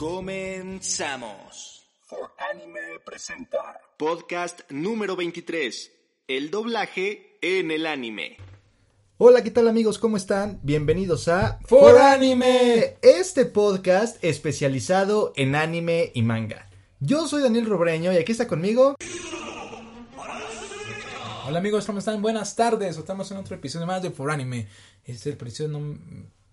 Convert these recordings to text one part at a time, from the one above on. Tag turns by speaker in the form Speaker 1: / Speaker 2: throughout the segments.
Speaker 1: Comenzamos.
Speaker 2: For Anime presenta
Speaker 1: Podcast número 23. El doblaje en el anime.
Speaker 3: Hola, ¿qué tal amigos? ¿Cómo están? Bienvenidos a
Speaker 4: For Anime.
Speaker 3: este podcast especializado en anime y manga. Yo soy Daniel Robreño y aquí está conmigo.
Speaker 4: Hola amigos, ¿cómo están? Buenas tardes. Estamos en otro episodio más de For Anime. Este es el episodio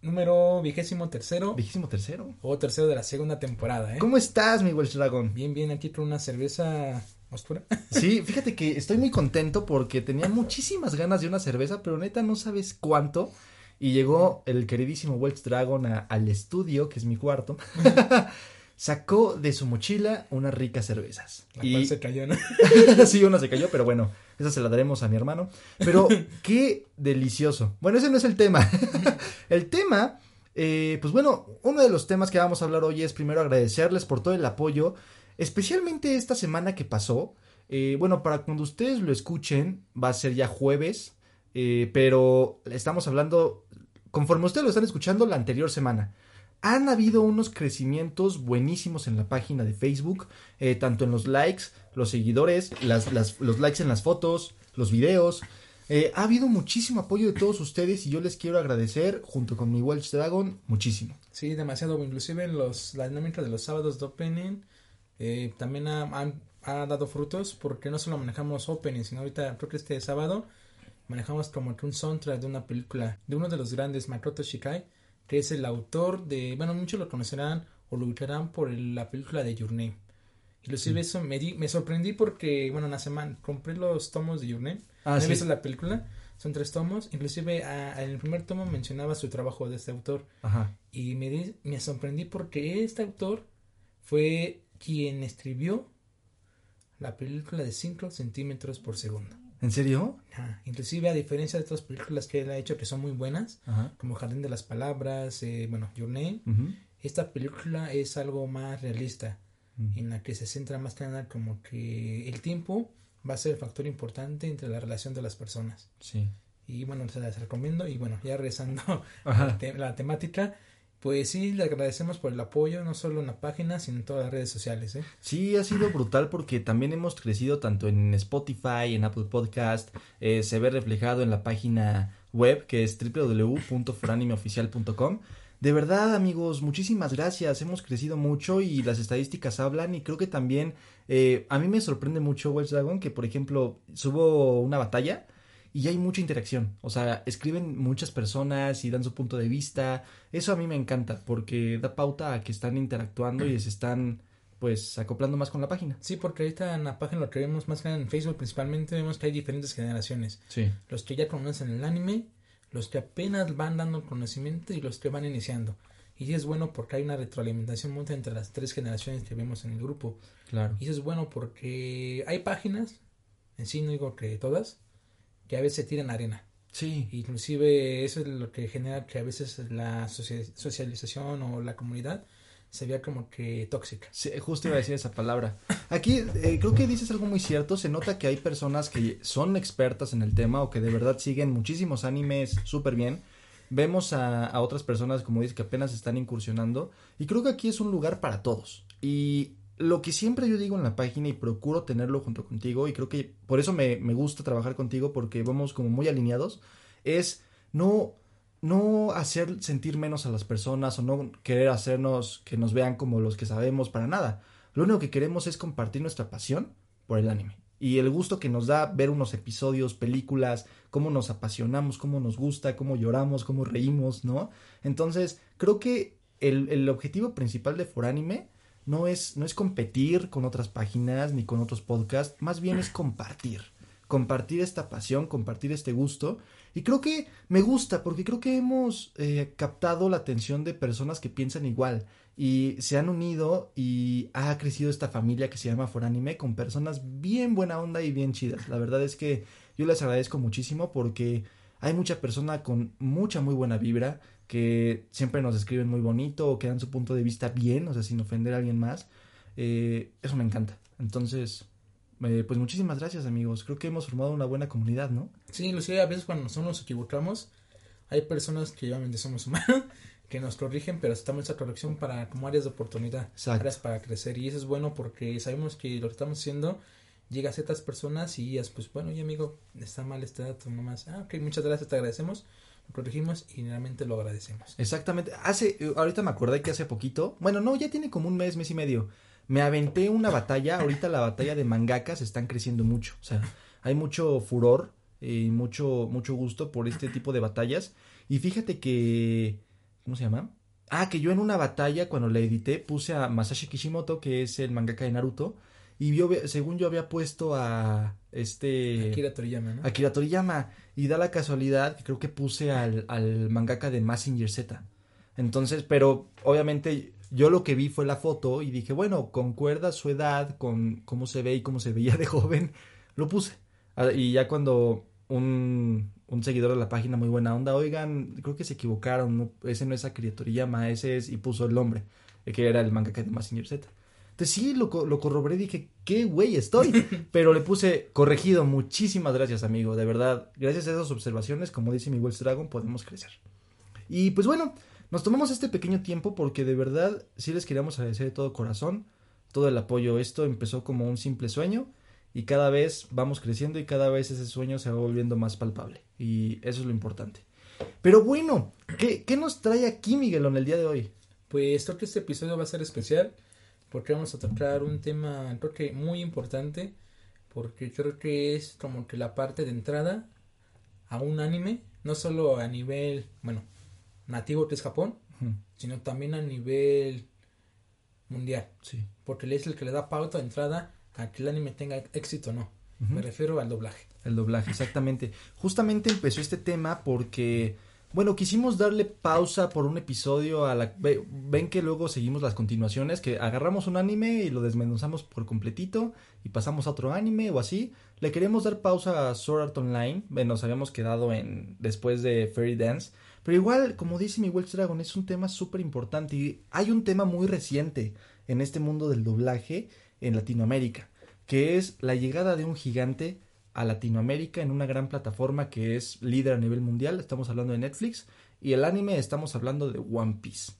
Speaker 4: número vigésimo tercero
Speaker 3: Vigésimo tercero.
Speaker 4: o tercero de la segunda temporada, ¿eh?
Speaker 3: ¿Cómo estás, mi Welsh Dragon?
Speaker 4: Bien, bien, aquí con una cerveza oscura.
Speaker 3: Sí, fíjate que estoy muy contento porque tenía muchísimas ganas de una cerveza, pero neta no sabes cuánto. Y llegó el queridísimo Welsh Dragon a- al estudio, que es mi cuarto. Sacó de su mochila unas ricas cervezas.
Speaker 4: La
Speaker 3: Y-
Speaker 4: cual se cayó, ¿no?
Speaker 3: sí, una se cayó, pero bueno, esa se la daremos a mi hermano. Pero qué delicioso. Bueno, ese no es el tema. el tema, eh, pues bueno, uno de los temas que vamos a hablar hoy es primero agradecerles por todo el apoyo, especialmente esta semana que pasó. Eh, bueno, para cuando ustedes lo escuchen, va a ser ya jueves, eh, pero estamos hablando, conforme ustedes lo están escuchando, la anterior semana. Han habido unos crecimientos buenísimos en la página de Facebook, eh, tanto en los likes, los seguidores, las, los likes en las fotos, los videos. Eh, ha habido muchísimo apoyo de todos ustedes y yo les quiero agradecer, junto con mi Welsh Dragon, muchísimo.
Speaker 4: Sí, demasiado. Inclusive los, la dinámica de los sábados de opening eh, también ha, han- ha dado frutos porque no solo manejamos opening, sino ahorita creo que este sábado manejamos como que un soundtrack de una película de uno de los grandes, Makoto Shikai, que es el autor de, bueno, muchos lo conocerán o lo ubicarán por el- la película de Your Name. Inclusive eso me, di- me sorprendí porque, bueno, una semana compré los tomos de Your Name.
Speaker 3: Ah,
Speaker 4: no he
Speaker 3: sí.
Speaker 4: visto la película, son tres tomos. Inclusive ah, en el primer tomo mencionaba su trabajo de este autor.
Speaker 3: Ajá.
Speaker 4: Y me, di- me sorprendí porque este autor fue quien escribió la película de 5 centímetros por segundo.
Speaker 3: ¿En serio?
Speaker 4: Ajá. Inclusive a diferencia de otras películas que él ha hecho que son muy buenas,
Speaker 3: Ajá.
Speaker 4: como Jardín de las Palabras, eh, bueno, Your Name, esta película es algo más realista,
Speaker 3: Mm.
Speaker 4: en la que se centra más que nada como que el tiempo va a ser el factor importante entre la relación de las personas.
Speaker 3: Sí.
Speaker 4: Y bueno, se las recomiendo. Y bueno, ya regresando a la, te- la temática, pues sí, le agradecemos por el apoyo, no solo en la página, sino en todas las redes sociales. ¿eh?
Speaker 3: Sí, ha sido brutal porque también hemos crecido tanto en Spotify, en Apple Podcast, eh, se ve reflejado en la página web que es www.foranimeoficial.com. De verdad, amigos, muchísimas gracias. Hemos crecido mucho y las estadísticas hablan y creo que también eh, a mí me sorprende mucho Welsh Dragon que, por ejemplo, subo una batalla y hay mucha interacción. O sea, escriben muchas personas y dan su punto de vista. Eso a mí me encanta porque da pauta a que están interactuando y se están pues acoplando más con la página.
Speaker 4: Sí, porque ahorita en la página lo que vemos más que en Facebook principalmente vemos que hay diferentes generaciones.
Speaker 3: Sí.
Speaker 4: Los que ya conocen el anime, los que apenas van dando conocimiento y los que van iniciando. Y es bueno porque hay una retroalimentación mutua entre las tres generaciones que vemos en el grupo.
Speaker 3: Claro.
Speaker 4: Y eso es bueno porque hay páginas, en sí no digo que todas, que a veces tiran arena.
Speaker 3: Sí.
Speaker 4: Inclusive eso es lo que genera que a veces la socia- socialización o la comunidad se vea como que tóxica.
Speaker 3: Sí, justo iba a decir esa palabra. Aquí eh, creo que dices algo muy cierto. Se nota que hay personas que son expertas en el tema o que de verdad siguen muchísimos animes súper bien. Vemos a, a otras personas, como dices, que apenas están incursionando. Y creo que aquí es un lugar para todos. Y lo que siempre yo digo en la página y procuro tenerlo junto contigo, y creo que por eso me, me gusta trabajar contigo, porque vamos como muy alineados, es no no hacer sentir menos a las personas o no querer hacernos que nos vean como los que sabemos para nada. Lo único que queremos es compartir nuestra pasión por el anime y el gusto que nos da ver unos episodios, películas, cómo nos apasionamos, cómo nos gusta, cómo lloramos, cómo reímos, ¿no? Entonces, creo que el, el objetivo principal de Foranime no es, no es competir con otras páginas ni con otros podcasts, más bien es compartir compartir esta pasión, compartir este gusto. Y creo que me gusta porque creo que hemos eh, captado la atención de personas que piensan igual y se han unido y ha crecido esta familia que se llama Foranime con personas bien buena onda y bien chidas. La verdad es que yo les agradezco muchísimo porque hay mucha persona con mucha muy buena vibra que siempre nos escriben muy bonito o que dan su punto de vista bien, o sea, sin ofender a alguien más. Eh, eso me encanta. Entonces, eh, pues muchísimas gracias amigos. Creo que hemos formado una buena comunidad, ¿no?
Speaker 4: Sí, inclusive a veces cuando nosotros nos equivocamos, hay personas que obviamente somos humanos, que nos corrigen, pero estamos esa corrección para como áreas de oportunidad,
Speaker 3: Exacto.
Speaker 4: áreas para crecer. Y eso es bueno porque sabemos que lo que estamos haciendo llega a ciertas personas y ellas, pues bueno, y amigo, está mal este dato nomás. Ah, ok, muchas gracias, te agradecemos. Lo corregimos y realmente lo agradecemos.
Speaker 3: Exactamente. Hace, ahorita me acordé que hace poquito, bueno, no, ya tiene como un mes, mes y medio. Me aventé una batalla, ahorita la batalla de mangakas están creciendo mucho, o sea, hay mucho furor y mucho, mucho gusto por este tipo de batallas. Y fíjate que, ¿cómo se llama? Ah, que yo en una batalla, cuando la edité, puse a Masashi Kishimoto, que es el mangaka de Naruto, y yo, según yo había puesto a este...
Speaker 4: Akira Toriyama, ¿no?
Speaker 3: Akira Toriyama. Y da la casualidad que creo que puse al, al mangaka de Massinger Z. Entonces, pero obviamente yo lo que vi fue la foto y dije, bueno, concuerda su edad con cómo se ve y cómo se veía de joven, lo puse. Ah, Y ya cuando un, un seguidor de la página muy buena onda, oigan, creo que se equivocaron, no- ese no es Akira Toriyama, ese es, y puso el nombre, que era el mangaka de Massinger Z. Entonces sí, lo, lo corroboré dije, qué güey estoy. Pero le puse corregido. Muchísimas gracias, amigo. De verdad, gracias a esas observaciones, como dice mi Wells Dragon, podemos crecer. Y pues bueno, nos tomamos este pequeño tiempo porque de verdad sí les queríamos agradecer de todo corazón todo el apoyo. Esto empezó como un simple sueño y cada vez vamos creciendo y cada vez ese sueño se va volviendo más palpable. Y eso es lo importante. Pero bueno, ¿qué, qué nos trae aquí Miguelón el día de hoy?
Speaker 4: Pues creo que este episodio va a ser especial porque vamos a tocar un tema creo que muy importante porque creo que es como que la parte de entrada a un anime, no solo a nivel, bueno, nativo que es Japón, sino también a nivel mundial,
Speaker 3: Sí.
Speaker 4: porque él es el que le da pauta de entrada a que el anime tenga éxito o no. Me refiero al doblaje.
Speaker 3: El doblaje, exactamente. Justamente empezó este tema porque, bueno, quisimos darle pausa por un episodio a la... Ven que luego seguimos las continuaciones, que agarramos un anime y lo desmenuzamos por completito y pasamos a otro anime o así. Le queríamos dar pausa a Sword Art Online, nos habíamos quedado en después de Fairy Dance. Pero igual, como dice mi Welsh Dragon, es un tema súper importante y hay un tema muy reciente en este mundo del doblaje en Latinoamérica, que es la llegada de un gigante a Latinoamérica en una gran plataforma que es líder a nivel mundial. Estamos hablando de Netflix y el anime estamos hablando de One Piece.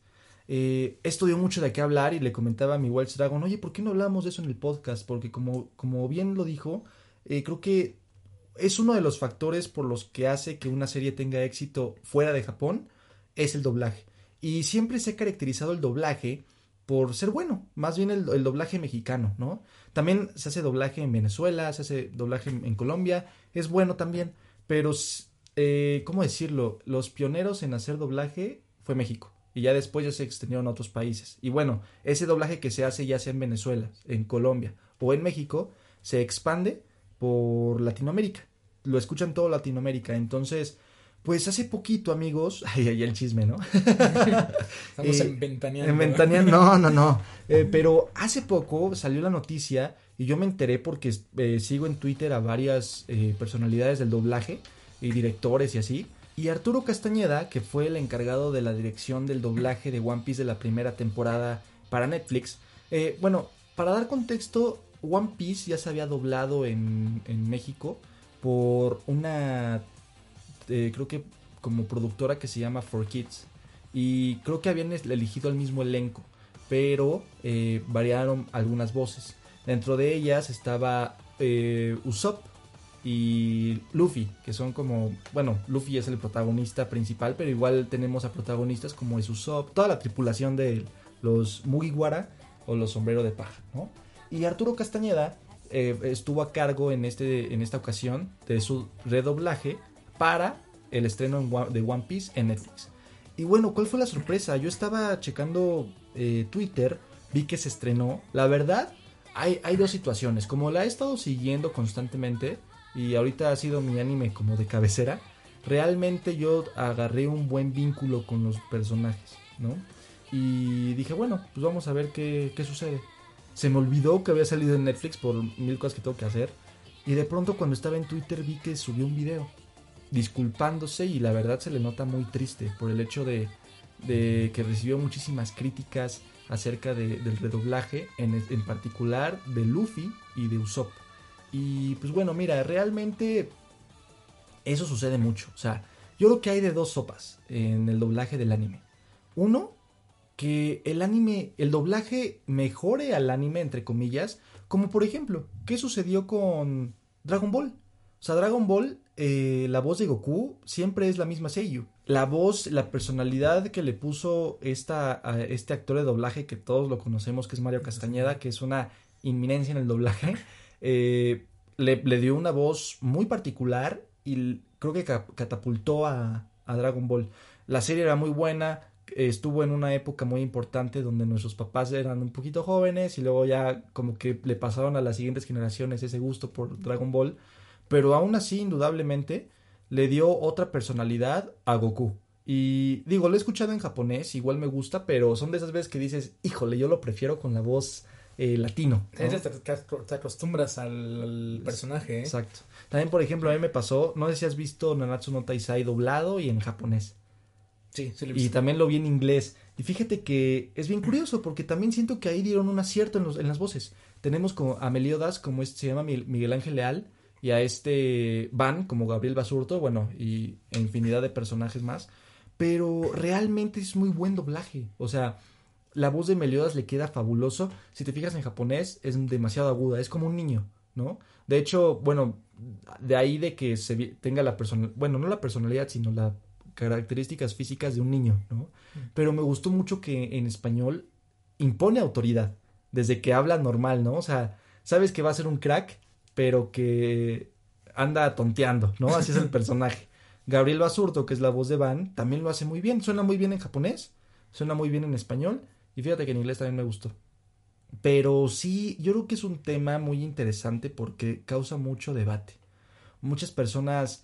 Speaker 3: Eh, esto dio mucho de qué hablar y le comentaba a mi Welsh Dragon, oye, ¿por qué no hablamos de eso en el podcast? Porque como, como bien lo dijo, eh, creo que es uno de los factores por los que hace que una serie tenga éxito fuera de Japón, es el doblaje. Y siempre se ha caracterizado el doblaje por ser bueno, más bien el, doblaje mexicano, ¿no? También se hace doblaje en Venezuela, se hace doblaje en, Colombia, es bueno también, pero, eh, ¿cómo decirlo? Los pioneros en hacer doblaje fue México. Y ya después ya se extendieron a otros países. Y bueno, ese doblaje que se hace ya sea en Venezuela, en Colombia o en México, se expande por Latinoamérica. Lo escuchan todo Latinoamérica. Entonces, pues hace poquito, amigos. Ay, ay, el chisme, ¿no?
Speaker 4: Estamos
Speaker 3: Eh,
Speaker 4: en ventaneando.
Speaker 3: En Ventaneando, no, no, no. Eh, pero hace poco salió la noticia y yo me enteré porque eh, sigo en Twitter a varias eh, personalidades del doblaje y directores y así. Y Arturo Castañeda, que fue el encargado de la dirección del doblaje de One Piece de la primera temporada para Netflix. eh, bueno, para dar contexto, One Piece ya se había doblado en, en México por una, eh, creo que como productora que se llama For Kids. Y creo que habían elegido el mismo elenco, pero eh, variaron algunas voces. Dentro de ellas estaba eh, Usopp y Luffy, que son como, bueno, Luffy es el protagonista principal, pero igual tenemos a protagonistas como es Usopp, toda la tripulación de los Mugiwara o los Sombrero de Paja, ¿no? Y Arturo Castañeda eh, estuvo a cargo en, este, en esta ocasión de su redoblaje para el estreno de One Piece en Netflix. Y bueno, ¿cuál fue la sorpresa? Yo estaba checando eh, Twitter, vi que se estrenó. La verdad, hay, hay dos situaciones. Como la he estado siguiendo constantemente y ahorita ha sido mi anime como de cabecera, realmente yo agarré un buen vínculo con los personajes, ¿no? Y dije, bueno, pues vamos a ver qué, qué sucede. Se me olvidó que había salido en Netflix por mil cosas que tengo que hacer. Y de pronto cuando estaba en Twitter vi que subió un video disculpándose y la verdad se le nota muy triste por el hecho de, que recibió muchísimas críticas acerca de- del redoblaje, en, en particular de Luffy y de Usopp. Y pues bueno, mira, realmente eso sucede mucho. O sea, yo creo que hay de dos sopas en el doblaje del anime. Uno, que el anime, el doblaje mejore al anime, entre comillas, como por ejemplo, ¿qué sucedió con Dragon Ball? O sea, Dragon Ball, eh, la voz de Goku siempre es la misma Seiyu. La voz, la personalidad que le puso esta, a este actor de doblaje que todos lo conocemos, que es Mario Castañeda, que es una inminencia en el doblaje, eh, le, le dio una voz muy particular y creo que ca- catapultó a, a Dragon Ball. La serie era muy buena, estuvo en una época muy importante donde nuestros papás eran un poquito jóvenes y luego ya como que le pasaron a las siguientes generaciones ese gusto por Dragon Ball, pero aún así indudablemente le dio otra personalidad a Goku. Y digo, lo he escuchado en japonés, igual me gusta, pero son de esas veces que dices, híjole, yo lo prefiero con la voz eh, latino. ¿no?
Speaker 4: Te, te- acostumbras al, personaje, ¿eh?
Speaker 3: Exacto. También, por ejemplo, a mí me pasó, no sé si has visto Nanatsu no Taisai doblado y en japonés.
Speaker 4: Sí, sí lo he
Speaker 3: Y
Speaker 4: visto.
Speaker 3: también lo vi en inglés. Y fíjate que es bien curioso porque también siento que ahí dieron un acierto en, los- en las voces. Tenemos como a Meliodas, como este se llama Miguel Miguel Ángel Leal, y a este Van, como Gabriel Basurto, bueno, y infinidad de personajes más. Pero realmente es muy buen doblaje. O sea, la voz de Meliodas le queda fabuloso. Si te fijas en japonés, es demasiado aguda, es como un niño, ¿no? De hecho, bueno, de ahí de que se tenga la personalidad, bueno, no la personalidad, sino las características físicas de un niño, ¿no? Pero me gustó mucho que en español impone autoridad, desde que habla normal, ¿no? O sea, sabes que va a ser un crack, pero que anda tonteando, ¿no? Así es el personaje. Gabriel Basurto, que es la voz de Van, también lo hace muy bien. Suena muy bien en japonés, suena muy bien en español, y fíjate que en inglés también me gustó. Pero sí, yo creo que es un tema muy interesante porque causa mucho debate. Muchas personas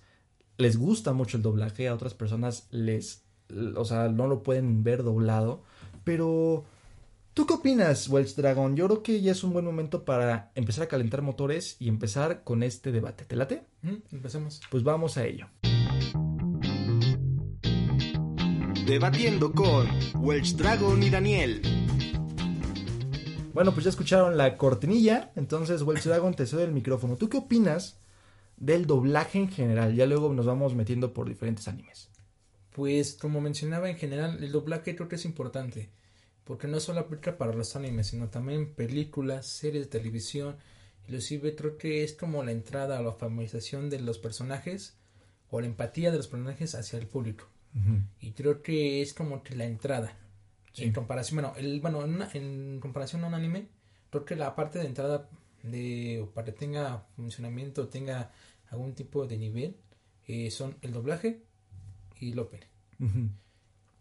Speaker 3: les gusta mucho el doblaje, a otras personas les, o sea, no lo pueden ver doblado. Pero, ¿tú qué opinas, Welsh Dragon? Yo creo que ya es un buen momento para empezar a calentar motores y empezar con este debate. ¿Te late?
Speaker 4: Mm, Empecemos.
Speaker 3: Pues vamos a ello.
Speaker 1: Debatiendo con Welch Dragon y Daniel.
Speaker 3: Bueno, pues ya escucharon la cortinilla, entonces Welsh Dragon te cedo el micrófono. ¿Tú qué opinas del doblaje en general? Ya luego nos vamos metiendo por diferentes animes.
Speaker 4: Pues como mencionaba en general, el doblaje creo que es importante. Porque no solo aplica para los animes, sino también películas, series de televisión. Inclusive creo que es como la entrada a la familiarización de los personajes o la empatía de los personajes hacia el público. Y creo que es como que la entrada. En comparación, bueno, el, bueno, en, una- en comparación a un anime, creo que la parte de entrada de o para que tenga funcionamiento, tenga algún tipo de nivel, eh, son el doblaje y el.
Speaker 3: Ujú,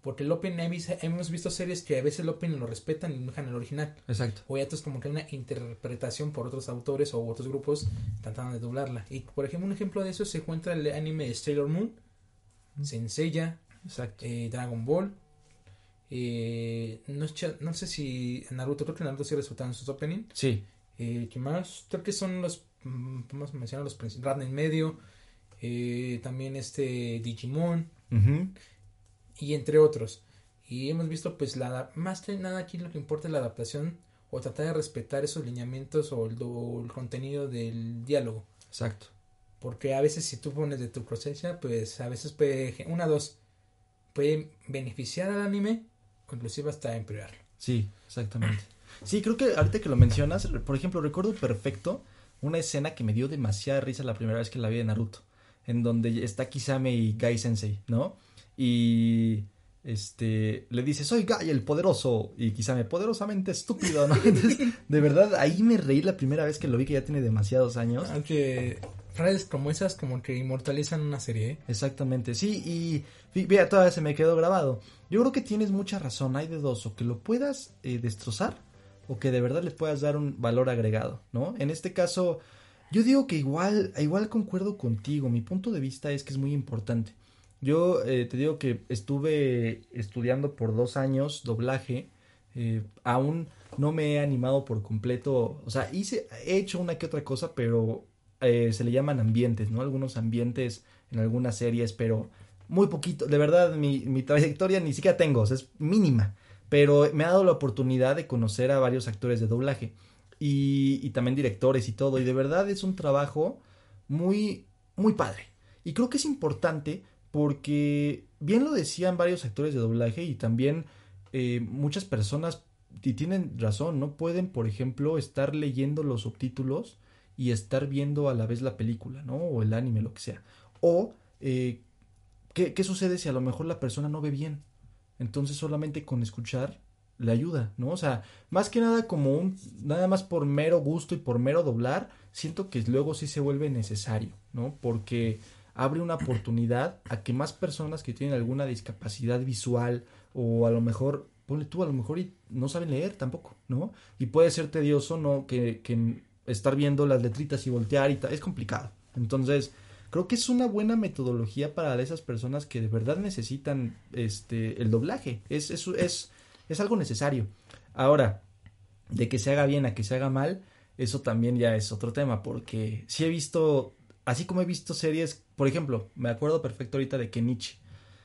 Speaker 4: Porque el vis- hemos visto series que a veces el opening lo respetan y dejan el original.
Speaker 3: Exacto.
Speaker 4: O ya es como que una interpretación por otros autores o otros grupos tratando de doblarla. Y por ejemplo, un ejemplo de eso se encuentra el anime de Sailor Moon, Senseiya,
Speaker 3: Exacto.
Speaker 4: eh, Dragon Ball. eh, no, sé- no sé si Naruto, creo que Naruto sí resultaron sus opening.
Speaker 3: Sí.
Speaker 4: Eh, ¿Qué más? Creo que son los. mm, Vamos a mencionar los principales. En medio. eh, también este Digimon.
Speaker 3: Ujú,
Speaker 4: Y entre otros. Y hemos visto, pues, la más que nada aquí lo que importa es la adaptación. O tratar de respetar esos lineamientos o el, o el contenido del diálogo.
Speaker 3: Exacto.
Speaker 4: Porque a veces, si tú pones de tu cosecha, pues a veces puede. Una, dos. Puede beneficiar al anime. O inclusive hasta empeorarlo.
Speaker 3: Sí, exactamente. Sí, creo que ahorita que lo mencionas, por ejemplo, recuerdo perfecto una escena que me dio demasiada risa la primera vez que la vi de Naruto, en donde está Kisame y Gai Sensei, ¿no? Y este le dice, "Soy Gai el poderoso" y Kisame poderosamente estúpido, ¿no? Entonces, de verdad ahí me reí la primera vez que lo vi que ya tiene demasiados años.
Speaker 4: Aunque frases como esas como que inmortalizan una serie, ¿eh?
Speaker 3: Exactamente, sí, y vea, todavía se me quedó grabado. Yo creo que tienes mucha razón, hay de dos, o que lo puedas eh, destrozar o que de verdad le puedas dar un valor agregado, ¿no? En este caso, Yo digo que igual, igual concuerdo contigo. Mi punto de vista es que es muy importante. Yo eh, te digo que estuve estudiando por dos años doblaje. eh, aún no me he animado por completo. O sea, hice, he hecho una que otra cosa, pero eh, se le llaman ambientes, ¿no? Algunos ambientes en algunas series, pero muy poquito. De verdad, mi, mi trayectoria ni siquiera tengo, o sea, es mínima. Pero me ha dado la oportunidad de conocer a varios actores de doblaje y, y también directores y todo. Y de verdad es un trabajo muy, muy padre. Y creo que es importante porque bien lo decían varios actores de doblaje y también eh, muchas personas, y tienen razón, no pueden, por ejemplo, estar leyendo los subtítulos y estar viendo a la vez la película, ¿no? O el anime, lo que sea. O, eh, ¿qué, ¿qué sucede si a lo mejor la persona no ve bien? Entonces solamente con escuchar le ayuda, ¿no? O sea, más que nada como un, nada más por mero gusto y por mero doblar, siento que luego sí se vuelve necesario, ¿no? Porque abre una oportunidad a que más personas que tienen alguna discapacidad visual o a lo mejor, ponle tú, a lo mejor y no saben leer tampoco, ¿no? Y puede ser tedioso, ¿no? Que, estar viendo las letritas y voltear y tal, es complicado. Entonces, creo que es una buena metodología para esas personas que de verdad necesitan este el doblaje. Es, es, es, es algo necesario. Ahora, de que se haga bien a que se haga mal, eso también ya es otro tema, porque si he visto, así como he visto series, por ejemplo, me acuerdo perfecto ahorita de Kenichi.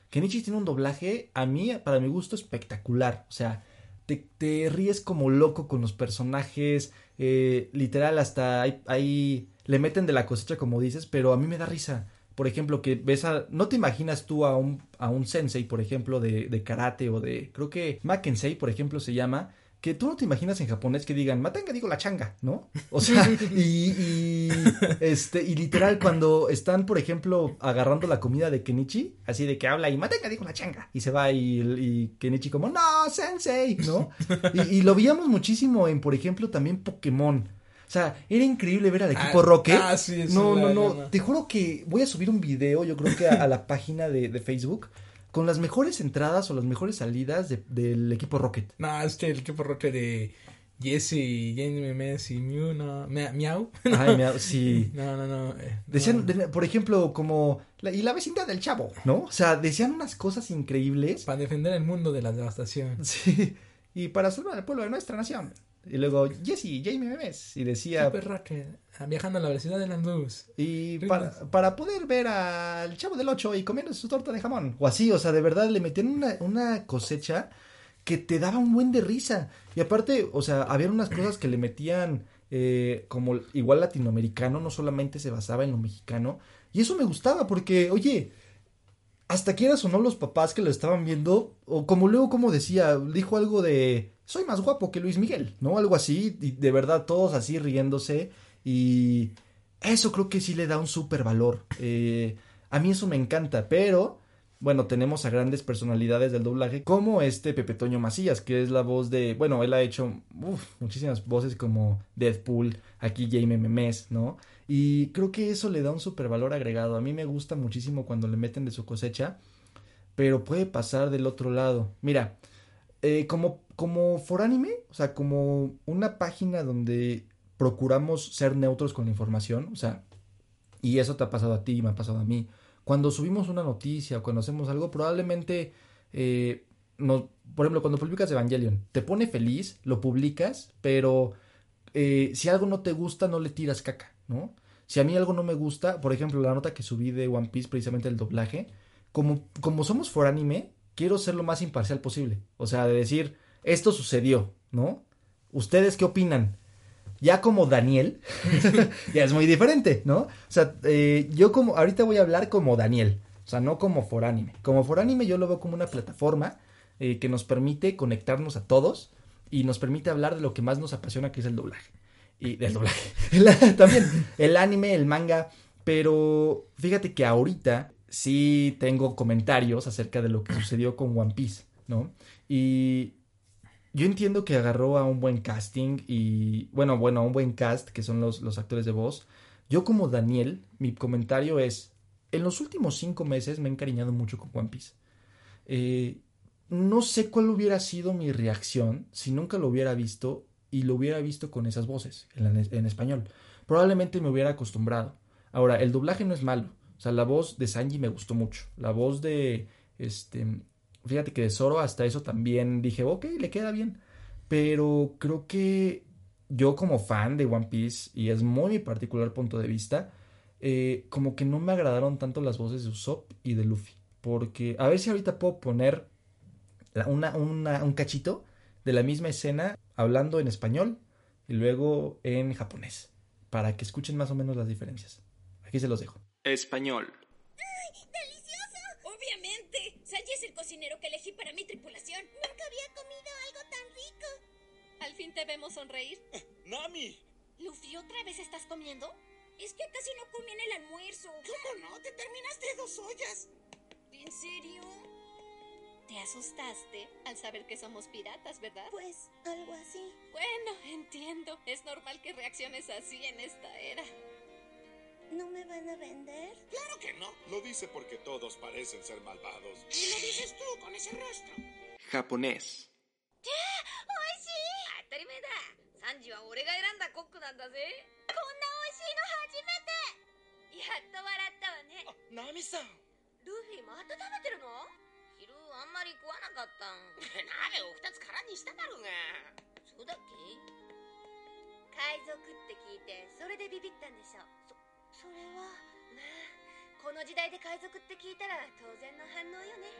Speaker 3: Kenichi tiene un doblaje, a mí, para mi gusto, espectacular. O sea, te, te ríes como loco con los personajes, eh, literal, hasta hay, le meten de la cosecha, como dices, pero a mí me da risa. Por ejemplo, que ves a. No te imaginas tú a un, a un sensei, por ejemplo, de, de karate o de. Creo que Makensei, por ejemplo, se llama. Que tú no te imaginas en japonés que digan, matenga, digo la changa, ¿no? O sea, y, y, este, y literal, cuando están, por ejemplo, agarrando la comida de Kenichi, así de que habla y matenga, digo la changa, y se va y, y Kenichi como, no, sensei, ¿no? Y, y lo veíamos muchísimo en, por ejemplo, también Pokémon. O sea, era increíble ver al equipo
Speaker 4: Ah,
Speaker 3: Rocket.
Speaker 4: ah, sí,
Speaker 3: no, no, no,
Speaker 4: la-
Speaker 3: Te juro que voy a subir un video, yo creo que a, a la página de, de Facebook, con las mejores entradas o las mejores salidas de- del equipo Rocket.
Speaker 4: No, es que el equipo roche de Jesse, Jamie Memes y Mew, no, Miau.
Speaker 3: Ay, me- sí.
Speaker 4: No, no, no. eh,
Speaker 3: Decían,
Speaker 4: no.
Speaker 3: por ejemplo, como, la- y la vecindad del chavo, ¿no? O sea, decían unas cosas increíbles.
Speaker 4: Para defender el mundo de la devastación.
Speaker 3: Sí. Y para salvar al pueblo de nuestra nación. Y luego, Jesse, Jamie Memes. Y decía,
Speaker 4: Super Rocket, ah, viajando a la velocidad de la luz.
Speaker 3: Y para, para poder ver al chavo del 8 y comiendo su torta de jamón. O así, o sea, de verdad le metían una, una cosecha que te daba un buen de risa. Y aparte, o sea, había unas cosas que le metían eh, como igual latinoamericano, no solamente se basaba en lo mexicano. Y eso me gustaba porque, oye, hasta quieras o no los papás que lo estaban viendo, o como luego como decía, dijo algo de, soy más guapo que Luis Miguel, ¿no? Algo así, y de verdad todos así riéndose. Y eso creo que sí le da un súper valor. Eh, a mí eso me encanta, pero bueno, tenemos a grandes personalidades del doblaje, como este Pepe Toño Macías, que es la voz de, bueno, él ha hecho muchísimas voces como Deadpool, aquí Jaime Memes, ¿no? Y creo que eso le da un súper valor agregado. A mí me gusta muchísimo cuando le meten de su cosecha, pero puede pasar del otro lado. Mira, eh, como, como Foránime, o sea, como una página donde procuramos ser neutros con la información, o sea, y eso te ha pasado a ti, me ha pasado a mí. Cuando subimos una noticia o cuando hacemos algo, probablemente, eh, nos, por ejemplo, cuando publicas Evangelion, te pone feliz, lo publicas, pero eh, si algo no te gusta, no le tiras caca, ¿no? Si a mí algo no me gusta, por ejemplo, la nota que subí de One Piece, precisamente el doblaje, como, como somos for anime, quiero ser lo más imparcial posible. O sea, de decir, esto sucedió, ¿no? ¿Ustedes qué opinan? Ya como Daniel, ya es muy diferente, ¿no? O sea, eh, yo como, ahorita voy a hablar como Daniel, o sea, no como Foránime. Como Foránime yo lo veo como una plataforma eh, que nos permite conectarnos a todos y nos permite hablar de lo que más nos apasiona, que es el doblaje. Y del doblaje. El- también el anime, el manga, pero fíjate que ahorita sí tengo comentarios acerca de lo que sucedió con One Piece, ¿no? Y yo entiendo que agarró a un buen casting y, bueno, bueno, a un buen cast, que son los, los actores de voz. Yo como Daniel, mi comentario es, en los últimos cinco meses me he encariñado mucho con One Piece. Eh, no sé cuál hubiera sido mi reacción si nunca lo hubiera visto y lo hubiera visto con esas voces en, en español. probablemente me hubiera acostumbrado. Ahora, el doblaje no es malo. O sea, la voz de Sanji me gustó mucho. La voz de, este, fíjate que de Zoro hasta eso también dije, ok, le queda bien. Pero creo que yo como fan de One Piece, y es muy mi particular punto de vista, eh, como que no me agradaron tanto las voces de Usopp y de Luffy. Porque, a ver si ahorita puedo poner una, una, un cachito de la misma escena hablando en español y luego en japonés, para que escuchen más o menos las diferencias. Aquí se los dejo.
Speaker 1: Español.
Speaker 5: ¡Delicioso! Obviamente. Sanji es el cocinero que elegí para mi tripulación. Nunca había comido algo tan rico.
Speaker 6: Al fin te vemos sonreír.
Speaker 7: ¡Nami!
Speaker 5: Luffy, ¿otra vez estás comiendo? Es que casi no comí en el almuerzo.
Speaker 7: ¿Cómo no? Te terminaste dos ollas.
Speaker 5: ¿En serio?
Speaker 6: Te asustaste al saber que somos piratas, ¿verdad?
Speaker 5: Pues algo así.
Speaker 6: Bueno, entiendo. Es normal que reacciones así en esta era.
Speaker 5: ¿No me van a vender?
Speaker 7: ¡Claro que no! Lo dice porque todos parecen ser malvados.
Speaker 5: Y lo dices tú con ese rostro.
Speaker 1: Japonés.
Speaker 5: ¿Qué? ¡Oishi! ¡Atarimeda! Sanji wa ore ga
Speaker 8: eranda kokku nan da ze. Konna oishii no
Speaker 7: hajimete! Yatto waratta wa ne.
Speaker 8: Ah, Nami-san. Luffy また食べてるの昼あんまり食わなかったん
Speaker 5: 鍋を2つ空にしただろうが
Speaker 8: そうだっけ海賊って聞いてそれでビビったんでしょ
Speaker 5: それは。
Speaker 8: まあこの時代で海賊って聞いたら当然の反応よね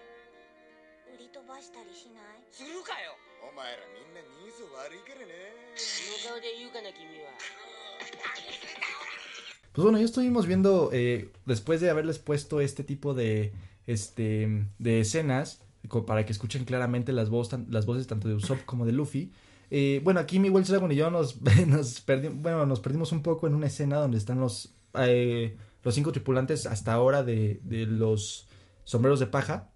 Speaker 5: 売り飛ばしたりしない
Speaker 7: するかよ。お前らみんな人相悪いからね。
Speaker 8: その顔で言うかな君は
Speaker 3: Pues bueno, ya estuvimos viendo, eh, después de haberles puesto este tipo de, este, de escenas, co- para que escuchen claramente las, voz, tan- las voces tanto de Usopp como de Luffy. eh, bueno, aquí mi Wells Dragon y yo nos, nos, perdi- bueno, nos perdimos un poco en una escena donde están los, eh, los cinco tripulantes hasta ahora de, los sombreros de paja.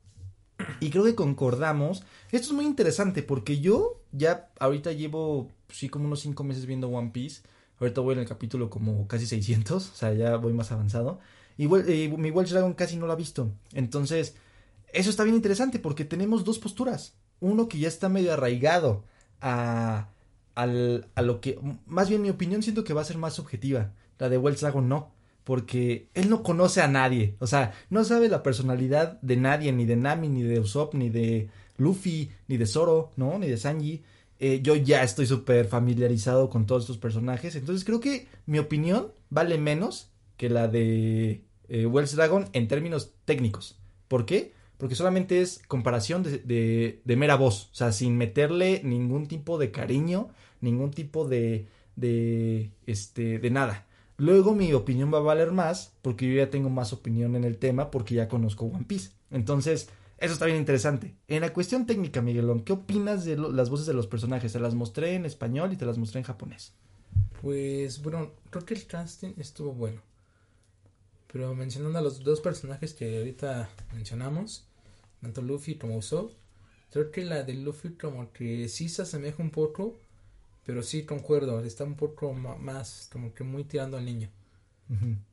Speaker 3: Y creo que concordamos. Esto es muy interesante porque yo ya ahorita llevo, sí, como unos cinco meses viendo One Piece. Ahorita voy en el capítulo como casi 600, o sea, ya voy más avanzado. Y eh, mi Welsh Dragon casi no lo ha visto. Entonces, eso está bien interesante porque tenemos dos posturas. Uno que ya está medio arraigado a, al- a lo que... Más bien mi opinión siento que va a ser más subjetiva. La de Welsh Dragon no. Porque él no conoce a nadie. O sea, no sabe la personalidad de nadie, ni de Nami, ni de Usopp, ni de Luffy, ni de Zoro, ¿no? Ni de Sanji. Eh, yo ya estoy súper familiarizado con todos estos personajes. Entonces creo que mi opinión vale menos que la de eh, Wells Dragon en términos técnicos. ¿Por qué? Porque solamente es comparación de, de- de mera voz. O sea, sin meterle ningún tipo de cariño, ningún tipo de, de, este, de nada. Luego mi opinión va a valer más porque yo ya tengo más opinión en el tema porque ya conozco One Piece. Entonces, eso está bien interesante. En la cuestión técnica, Miguelón, ¿qué opinas de lo- las voces de los personajes? Te las mostré en español y te las mostré en japonés.
Speaker 4: Pues bueno, creo que el casting estuvo bueno. Pero mencionando a los dos personajes que ahorita mencionamos, tanto Luffy como Usopp, creo que la de Luffy como que sí se asemeja un poco, pero sí concuerdo, está un poco más como que muy tirando al niño.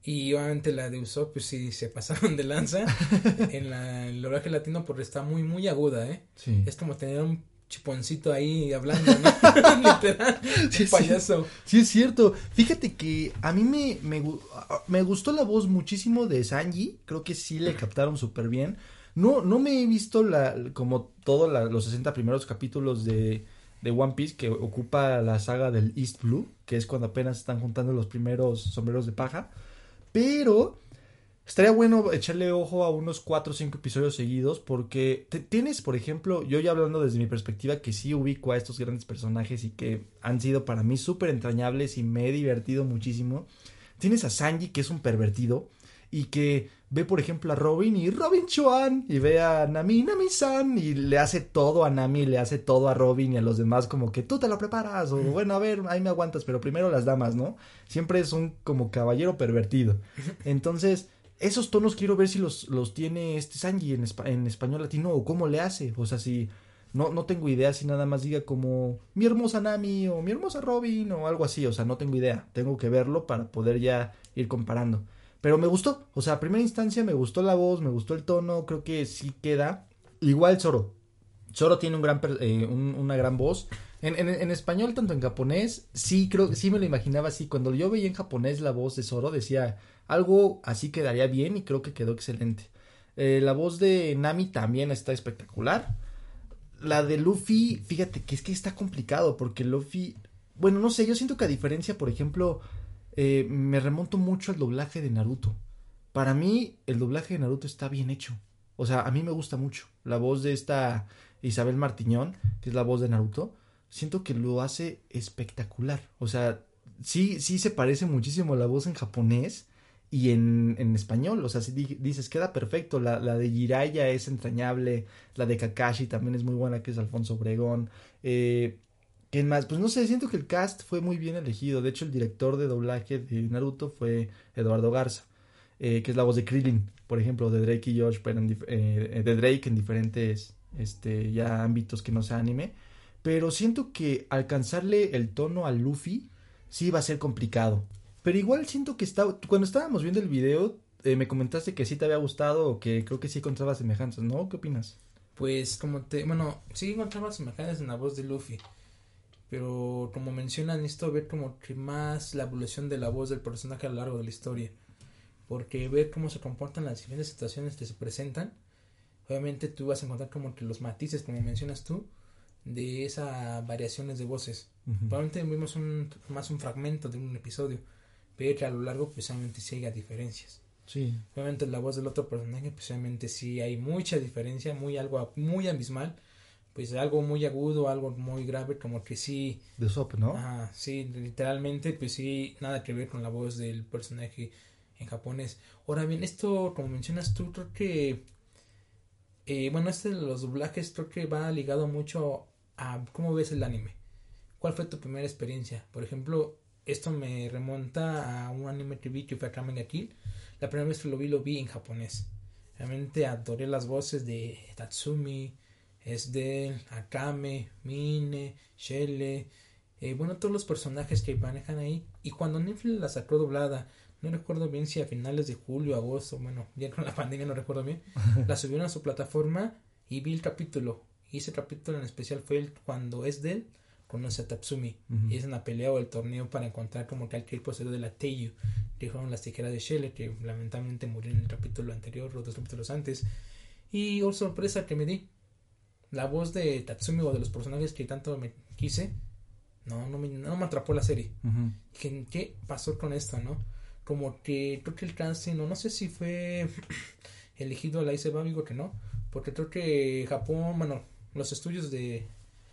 Speaker 4: Y obviamente la de Usopp, pues sí, se pasaron de lanza. en la, el doblaje latino porque está muy, muy aguda, ¿eh?
Speaker 3: Sí.
Speaker 4: Es como tener un chiponcito ahí hablando, ¿no? Literal,
Speaker 3: Sí,
Speaker 4: payaso.
Speaker 3: Sí, es cierto. Fíjate que a mí me, me, me gustó la voz muchísimo de Sanji. Creo que sí le captaron súper bien. No, no me he visto la, como todos los 60 primeros capítulos de, de One Piece que ocupa la saga del East Blue, que es cuando apenas están juntando los primeros sombreros de paja. Pero estaría bueno echarle ojo a unos 4 o 5 episodios seguidos porque tienes, por ejemplo, yo ya hablando desde mi perspectiva que sí ubico a estos grandes personajes y que han sido para mí súper entrañables y me he divertido muchísimo. Tienes a Sanji que es un pervertido y que ve por ejemplo a Robin y Robin Chuan y ve a Nami, Nami-san y le hace todo a Nami, le hace todo a Robin y a los demás como que tú te lo preparas o bueno, a ver, ahí me aguantas, pero primero las damas, ¿no? Siempre es un como caballero pervertido. Entonces, esos tonos quiero ver si los, los tiene este Sanji en, espa- en español latino o cómo le hace. O sea, si no, no tengo idea si nada más diga como mi hermosa Nami o mi hermosa Robin o algo así. O sea, no tengo idea. Tengo que verlo para poder ya ir comparando. Pero me gustó. O sea, a primera instancia me gustó la voz, me gustó el tono. Creo que sí queda. Igual Zoro. Zoro tiene eh, un- una gran voz. En, español, tanto en japonés, sí creo, sí me lo imaginaba así. Cuando yo veía en japonés la voz de Zoro, decía algo así quedaría bien y creo que quedó excelente. Eh, la voz de Nami también está espectacular. La de Luffy, fíjate que es que está complicado porque Luffy, bueno, no sé, yo siento que a diferencia, por ejemplo, eh, me remonto mucho al doblaje de Naruto. Para mí, el doblaje de Naruto está bien hecho. O sea, a mí me gusta mucho. La voz de esta Isabel Martiñón, que es la voz de Naruto, siento que lo hace espectacular. O sea, sí, sí se parece muchísimo la voz en japonés y en, en español. O sea, si dices, queda perfecto. La, de Jiraiya es entrañable. La de Kakashi también es muy buena, que es Alfonso Obregón. Eh, ¿Quién más? Pues no sé, siento que el cast fue muy bien elegido. De hecho, el director de doblaje de Naruto fue Eduardo Garza, eh, que es la voz de Krillin, por ejemplo, de Drake y Josh, pero eh, de Drake en diferentes este, ya ámbitos que no sea anime. Pero siento que alcanzarle el tono a Luffy sí va a ser complicado. Pero igual siento que cuando estábamos viendo el video, eh, me comentaste que sí te había gustado o que creo que sí encontraba semejanzas, ¿no? ¿Qué opinas?
Speaker 4: Pues como te, bueno, sí encontraba semejanzas en la voz de Luffy. Pero como mencionan, esto ver como que más la evolución de la voz del personaje a lo largo de la historia. Porque ver cómo se comportan las diferentes situaciones que se presentan obviamente tú vas a encontrar como que los matices, como mencionas tú, de esas variaciones de voces. Probablemente vimos un, más un fragmento de un episodio, pero que a lo largo precisamente pues, sí hay diferencias.
Speaker 3: Sí.
Speaker 4: Obviamente la voz del otro personaje, precisamente pues, sí hay mucha diferencia, muy algo muy abismal, pues algo muy agudo, algo muy grave, como que sí.
Speaker 3: De Sop, ¿no?
Speaker 4: Ajá, sí, literalmente, pues sí, nada que ver con la voz del personaje en japonés. Ahora bien, esto, como mencionas tú, creo que eh, bueno, este de los doblajes creo que va ligado mucho a cómo ves el anime. ¿Cuál fue tu primera experiencia? Por ejemplo, esto me remonta a un anime que vi que fue Akame ga Kill. La primera vez que lo vi, lo vi en japonés. Realmente adoré las voces de Tatsumi, Esdel, Akame, Mine, Shelle. Eh, bueno, todos los personajes que manejan ahí. Y cuando Netflix la sacó doblada no recuerdo bien si a finales de julio, agosto, bueno, ya con la pandemia no recuerdo bien, la subieron a su plataforma y vi el capítulo. Y ese capítulo en especial fue el, cuando es de él conoce a Tatsumi y es en la pelea o el torneo para encontrar como que el poseedor de la Teiyu que fueron las tijeras de Shelle que lamentablemente murió en el capítulo anterior o dos capítulos antes y oh sorpresa que me di la voz de Tatsumi o de los personajes que tanto me quise no no me, no me atrapó la serie ¿Qué, ¿Qué pasó con esto no? como que creo que el casting, no, no sé si fue elegido la ICBA, digo que no, porque creo que Japón, bueno, los estudios de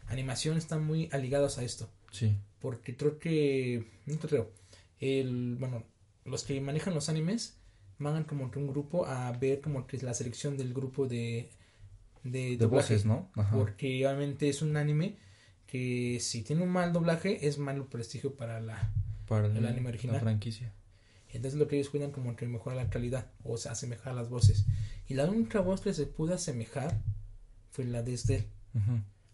Speaker 4: animación están muy aligados a esto.
Speaker 3: Sí.
Speaker 4: Porque creo que, no te creo, el, bueno, los que manejan los animes mandan como que un grupo a ver como que la selección del grupo de
Speaker 3: de, voces, ¿no?
Speaker 4: Porque obviamente es un anime que si tiene un mal doblaje es malo prestigio para la
Speaker 3: para el, anime original. La franquicia.
Speaker 4: Entonces lo que ellos cuidan como que mejora la calidad o se asemejar las voces. Y la única voz que se pudo asemejar fue la de Estel.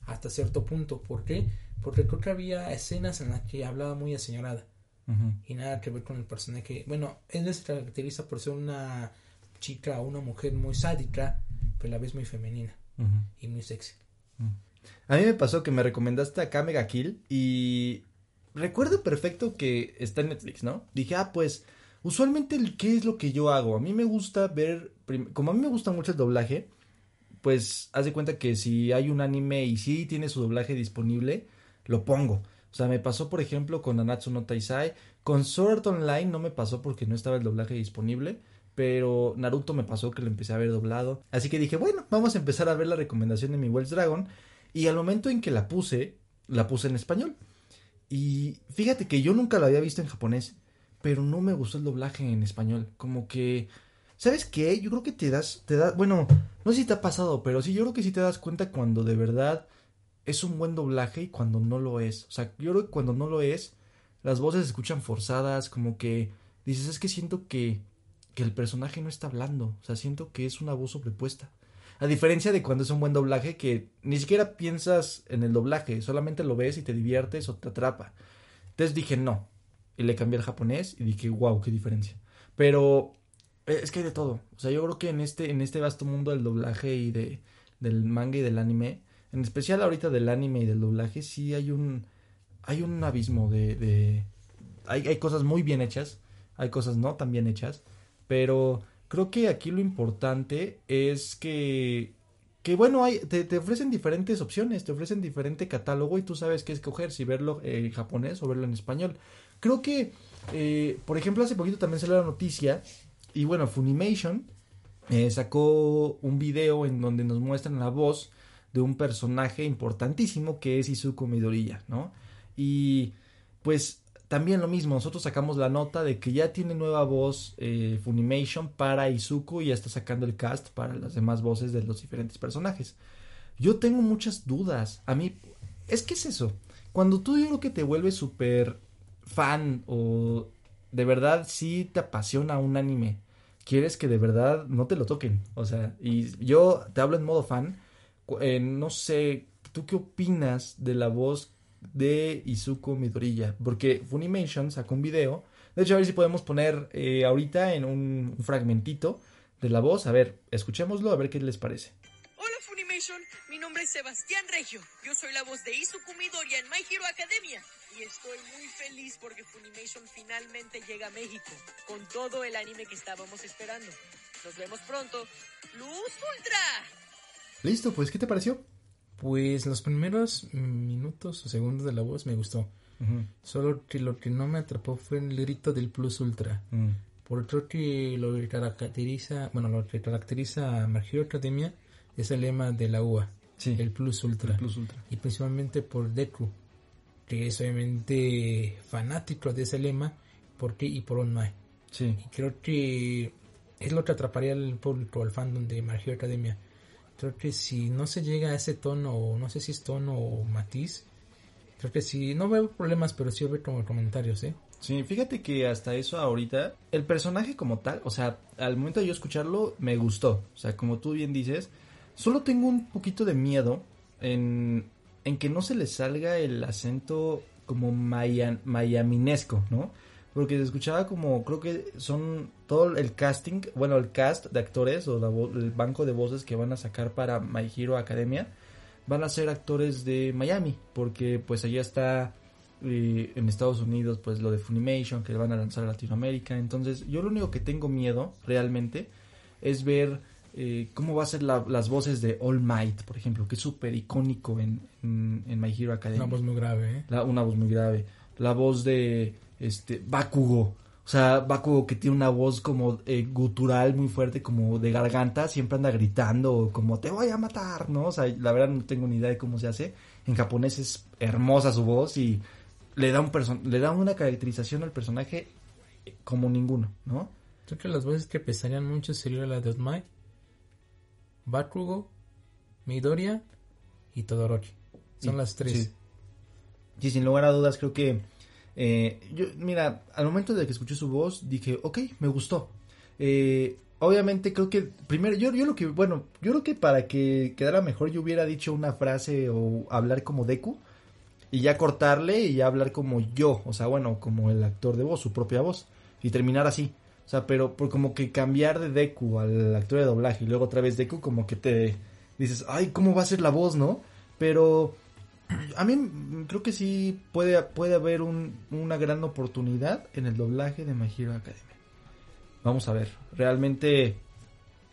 Speaker 4: Hasta cierto punto. ¿Por qué? Porque creo que había escenas en las que hablaba muy aseñorada. Y nada que ver con el personaje. Bueno, él se caracteriza por ser una chica o una mujer muy sádica, pero a la vez muy femenina y muy sexy.
Speaker 3: A mí me pasó que me recomendaste a Kamega Kill y recuerdo perfecto que está en Netflix, ¿no? Dije, ah, pues Usualmente, ¿qué es lo que yo hago? A mí me gusta ver, como a mí me gusta mucho el doblaje, pues haz de cuenta que si hay un anime y sí tiene su doblaje disponible, lo pongo. O sea, me pasó, por ejemplo, con Anatsu no Taisai. Con Sword Online no me pasó porque no estaba el doblaje disponible. Pero Naruto me pasó que lo empecé a ver doblado. Así que dije, bueno, vamos a empezar a ver la recomendación de mi Wells Dragon. Y al momento en que la puse, la puse en español. Y fíjate que yo nunca lo había visto en japonés pero no me gustó el doblaje en español. Como que, ¿sabes qué? Yo creo que te das, te da, bueno, no sé si te ha pasado, pero sí, yo creo que sí te das cuenta cuando de verdad es un buen doblaje y cuando no lo es. O sea, yo creo que cuando no lo es, las voces se escuchan forzadas, como que dices, es que siento que, que el personaje no está hablando. O sea, siento que es una voz sobrepuesta. A diferencia de cuando es un buen doblaje que ni siquiera piensas en el doblaje, solamente lo ves y te diviertes o te atrapa. Entonces dije, no, y le cambié al japonés y dije, wow, qué diferencia. Pero eh, es que hay de todo. O sea, yo creo que en este, en este vasto mundo del doblaje y de, del manga y del anime, en especial ahorita del anime y del doblaje, sí hay un, hay un abismo de, hay, hay cosas muy bien hechas, hay cosas no tan bien hechas, pero creo que aquí lo importante es que que bueno, hay, te, te, ofrecen diferentes opciones, te ofrecen diferente catálogo y tú sabes qué escoger, si verlo en japonés o verlo en español. Creo que, eh, por ejemplo, hace poquito también salió la noticia y bueno, Funimation eh, sacó un video en donde nos muestran la voz de un personaje importantísimo que es Izuku Midoriya, ¿no? Y pues también lo mismo, nosotros sacamos la nota de que ya tiene nueva voz eh, Funimation para Izuku y ya está sacando el cast para las demás voces de los diferentes personajes. Yo tengo muchas dudas. A mí, es que es eso. Cuando tú yo que te vuelves súper fan o de verdad sí te apasiona un anime, quieres que de verdad no te lo toquen. O sea, y yo te hablo en modo fan. Eh, no sé, ¿tú qué opinas de la voz de Izuku Midoriya. Porque Funimation sacó un video. De hecho, a ver si podemos poner eh, ahorita en un, un, fragmentito de la voz. A ver, escuchémoslo, a ver qué les parece.
Speaker 9: Hola Funimation, mi nombre es Sebastián Regio. Yo soy la voz de Izuku Midoriya en My Hero Academia. Y estoy muy feliz porque Funimation finalmente llega a México con todo el anime que estábamos esperando. Nos vemos pronto. ¡Luz Ultra!
Speaker 3: Listo, pues, ¿qué te pareció?
Speaker 4: Pues los primeros minutos o segundos de la voz me gustó. Uh -huh. Solo que lo que no me atrapó fue el grito del Plus Ultra. Uh -huh. Por otro que lo que caracteriza, bueno, lo que caracteriza a Hero Academia es el lema de la UA,
Speaker 3: sí.
Speaker 4: el Plus Ultra.
Speaker 3: El Plus Ultra.
Speaker 4: Y principalmente por Deku, que es obviamente fanático de ese lema, por y por online.
Speaker 3: Sí.
Speaker 4: Y creo que es lo que atraparía al público, al fandom de Hero Academia creo que si no se llega a ese tono, no sé si es tono o matiz, creo que sí, no veo problemas, pero sí veo como comentarios, ¿eh?
Speaker 3: Sí, fíjate que hasta eso ahorita, el personaje como tal, o sea, al momento de yo escucharlo, me gustó. O sea, como tú bien dices, solo tengo un poquito de miedo en, en que no se le salga el acento como maya, mayaminesco, ¿no? Porque se escuchaba como creo que son todo el casting, bueno, el cast de actores o la, el banco de voces que van a sacar para My Hero Academia van a ser actores de Miami, porque pues allá está eh, en Estados Unidos pues lo de Funimation que van a lanzar a Latinoamérica, entonces yo lo único que tengo miedo realmente es ver eh, cómo va a ser la, las voces de All Might, por ejemplo, que es súper icónico en, en, en, My Hero Academia.
Speaker 4: Una voz muy grave, ¿eh?
Speaker 3: La, una voz muy grave. La voz de este Bakugo. O sea, Bakugo que tiene una voz como eh, gutural muy fuerte, como de garganta, siempre anda gritando, como te voy a matar, ¿no? O sea, la verdad no tengo ni idea de cómo se hace. En japonés es hermosa su voz y le da, un le da una caracterización al personaje como ninguno, ¿no?
Speaker 4: Creo que las voces que pesarían mucho sería la de Otmai, Bakugo, Midoriya y Todoroki. Son las tres.
Speaker 3: Sí. sí, sin lugar a dudas creo que eh, yo, mira, al momento de que escuché su voz, dije, ok, me gustó. Eh, obviamente creo que, primero, yo, yo lo que, bueno, yo creo que para que quedara mejor yo hubiera dicho una frase o hablar como Deku y ya cortarle y ya hablar como yo, o sea, bueno, como el actor de voz, su propia voz, y terminar así. O sea, pero por como que cambiar de Deku al actor de doblaje y luego otra vez Deku, como que te dices, ay, ¿cómo va a ser la voz, no? Pero a mí creo que sí puede, puede haber un, una gran oportunidad en el doblaje de My Hero Academia. Vamos a ver, realmente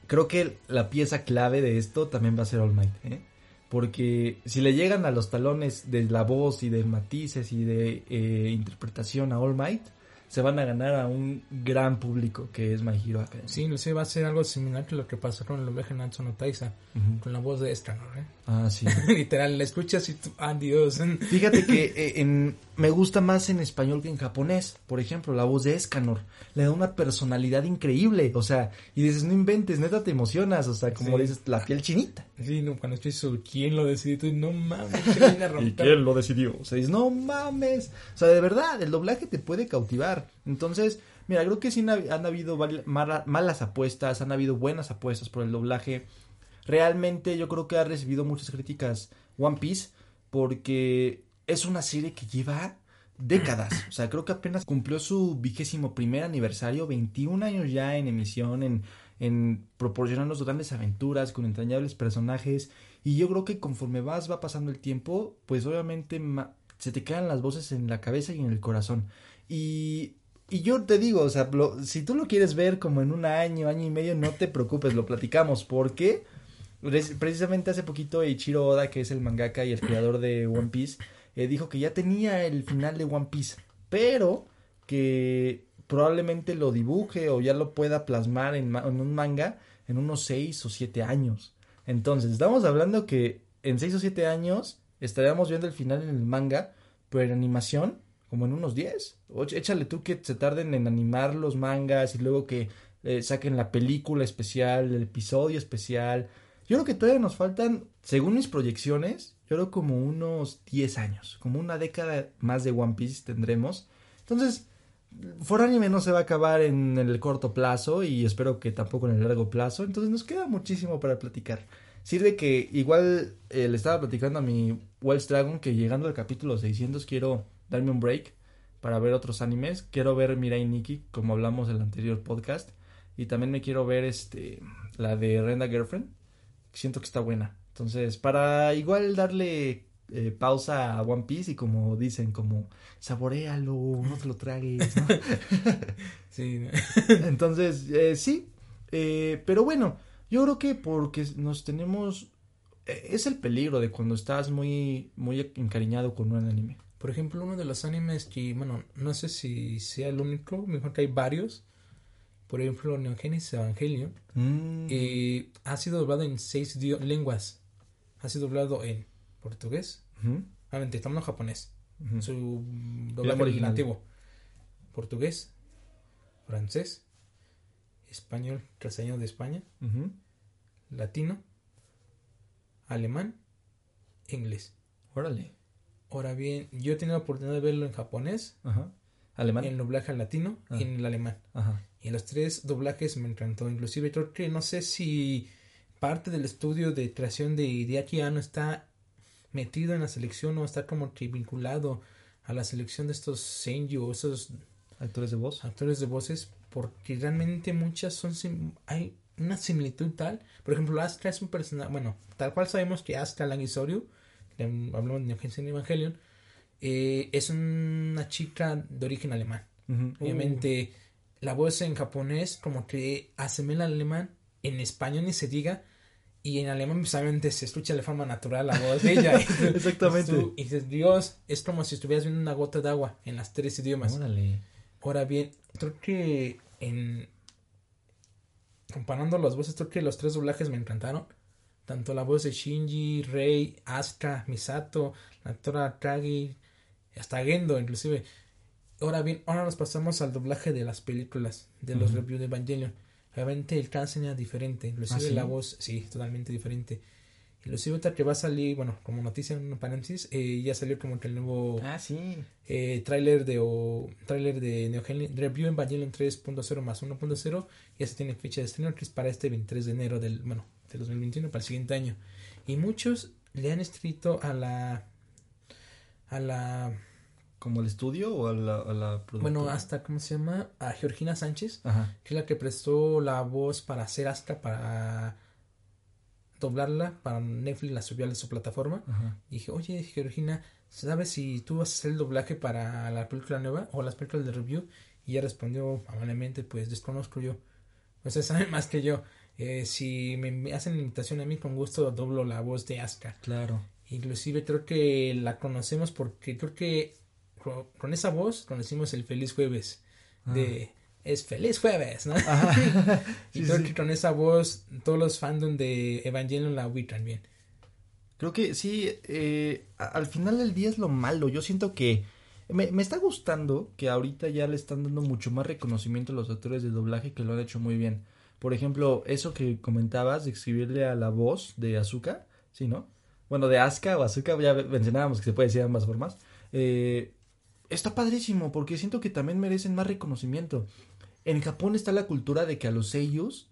Speaker 3: creo que la pieza clave de esto también va a ser All Might, ¿eh? Porque si le llegan a los talones de la voz y de matices y de eh, interpretación a All Might, se van a ganar a un gran público que es My Hero Academia.
Speaker 4: Sí, no sé, va a ser algo similar que lo que pasó con el doblaje Natsu no Taisa, uh -huh. con la voz de Escanor, ¿eh?
Speaker 3: Ah, sí.
Speaker 4: Literal, la escuchas y tú, adiós.
Speaker 3: Fíjate que eh, en, me gusta más en español que en japonés, por ejemplo, la voz de Escanor, le da una personalidad increíble, o sea, y dices, no inventes, neta te emocionas, o sea, como sí. dices, la piel chinita.
Speaker 4: Sí, no, cuando estoy su ¿quién lo decidió? Tú, no mames,
Speaker 3: ¿Y quién lo decidió? O sea, dices, no mames, o sea, de verdad, el doblaje te puede cautivar, entonces... Mira, creo que sí han habido malas apuestas, han habido buenas apuestas por el doblaje. Realmente yo creo que ha recibido muchas críticas One Piece porque es una serie que lleva décadas. O sea, creo que apenas cumplió su vigésimo primer aniversario, 21 años ya en emisión, en, en proporcionarnos grandes aventuras con entrañables personajes. Y yo creo que conforme vas, va pasando el tiempo, pues obviamente se te quedan las voces en la cabeza y en el corazón. Y, y yo te digo, o sea, si tú lo quieres ver como en un año, año y medio, no te preocupes, lo platicamos. porque Precisamente hace poquito Ichiro Oda, que es el mangaka y el creador de One Piece, eh, dijo que ya tenía el final de One Piece, pero que probablemente lo dibuje o ya lo pueda plasmar en, en un manga en unos 6 o 7 años. Entonces, estamos hablando que en 6 o 7 años estaríamos viendo el final en el manga, pero en animación, como en unos 10. échale tú que se tarden en animar los mangas y luego que eh, saquen la película especial, el episodio especial. Yo creo que todavía nos faltan, según mis proyecciones, yo creo como unos 10 años, como una década más de One Piece tendremos. Entonces, For Anime no se va a acabar en el corto plazo y espero que tampoco en el largo plazo. Entonces nos queda muchísimo para platicar. Sirve que igual eh, le estaba platicando a mi Wells Dragon que llegando al capítulo 600 quiero darme un break para ver otros animes. Quiero ver Mirai Nikki como hablamos en el anterior podcast. Y también me quiero ver este la de Renda Girlfriend. Siento que está buena. Entonces, para igual darle eh, pausa a One Piece y como dicen, como saborealo, no te lo tragues, sí. Entonces, eh, sí, eh, pero bueno, yo creo que porque nos tenemos, es el peligro de cuando estás muy, muy encariñado con un anime.
Speaker 4: Por ejemplo, uno de los animes que, bueno, no sé si sea el único, mejor que hay varios. Por ejemplo, Neon Genesis Evangelion. Mm. ha sido doblado en seis lenguas. Ha sido doblado en portugués. Obviamente, estamos en japonés. Su doblaje original. Portugués, francés, español, traseño de España, latino, alemán, inglés.
Speaker 3: Órale.
Speaker 4: Ahora bien, yo he tenido la oportunidad de verlo en japonés,
Speaker 3: alemán,
Speaker 4: en el doblaje latino y ah. en el alemán. Ajá. Y los tres doblajes me encantó. Inclusive creo que no sé si parte del estudio de creación de Hideaki está metido en la selección o está como que vinculado a la selección de estos Senju esos
Speaker 3: actores de voz
Speaker 4: actores de voces porque realmente muchas son hay una similitud tal por ejemplo Astra es un personaje bueno tal cual sabemos que Astra Langisorio hablamos de Neogensen Evangelion eh, es una chica de origen alemán obviamente la voz en japonés como que asemeja al alemán en español ni se diga y en alemán precisamente pues, se escucha de forma natural la voz de ella.
Speaker 3: Exactamente.
Speaker 4: Y, dices, Dios, es como si estuvieras viendo una gota de agua en las tres idiomas. Ahora bien, creo que en comparando las voces, creo que los tres doblajes me encantaron. Tanto la voz de Shinji, Rei, Asuka, Misato, la actora Kagi, hasta Gendo inclusive. Ahora bien, ahora nos pasamos al doblaje de las películas, de los reviews de Evangelion Obviamente el cáncer era diferente, inclusive ¿Ah, la voz, sí, totalmente diferente. Inclusive otra que va a salir, bueno, como noticia en un paréntesis, eh, ya salió como que el nuevo
Speaker 3: ah, sí.
Speaker 4: eh, tráiler de o tráiler de Neo Review Evangelion 3.0 más 1.0, ya se tiene fecha de estreno que es para este 23 de enero del, bueno, de 2021 para el siguiente año. Y muchos le han escrito a la a la
Speaker 3: ¿Como el estudio o a la, a
Speaker 4: Bueno, hasta, ¿cómo se llama? A Georgina Sánchez, que es la que prestó la voz para hacer hasta para doblarla, para Netflix la subió a su plataforma. Y dije, oye, Georgina, ¿sabes si tú vas a hacer el doblaje para la película nueva o las películas de review? Y ella respondió amablemente, pues desconozco yo. Sea, saben más que yo. Eh, si me hacen la invitación a mí, con gusto doblo la voz de Aska.
Speaker 3: Claro.
Speaker 4: Inclusive creo que la conocemos porque creo que con, esa voz conocimos el feliz jueves ah. de es feliz jueves, ¿no? y creo que con esa voz todos los fandom de Evangelion la ubican bien.
Speaker 3: Creo que sí, eh, al final del día es lo malo. Yo siento que me, me, está gustando que ahorita ya le están dando mucho más reconocimiento a los actores de doblaje que lo han hecho muy bien. Por ejemplo, eso que comentabas de escribirle a la voz de Azuka, ¿sí, no? Bueno, de Asuka o Azuka, ya mencionábamos que se puede decir de ambas formas. Eh, está padrísimo porque siento que también merecen más reconocimiento. En Japón está la cultura de que a los sellos,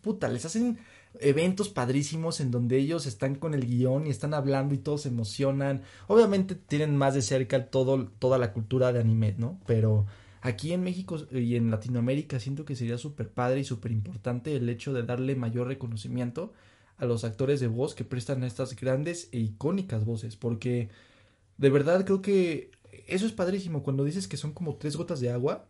Speaker 3: puta, les hacen eventos padrísimos en donde ellos están con el guion y están hablando y todos se emocionan. Obviamente tienen más de cerca todo, toda la cultura de anime, ¿no? Pero Aquí en México y en Latinoamérica siento que sería súper padre y súper importante el hecho de darle mayor reconocimiento a los actores de voz que prestan estas grandes e icónicas voces, porque de verdad creo que eso es padrísimo. Cuando dices que son como tres gotas de agua,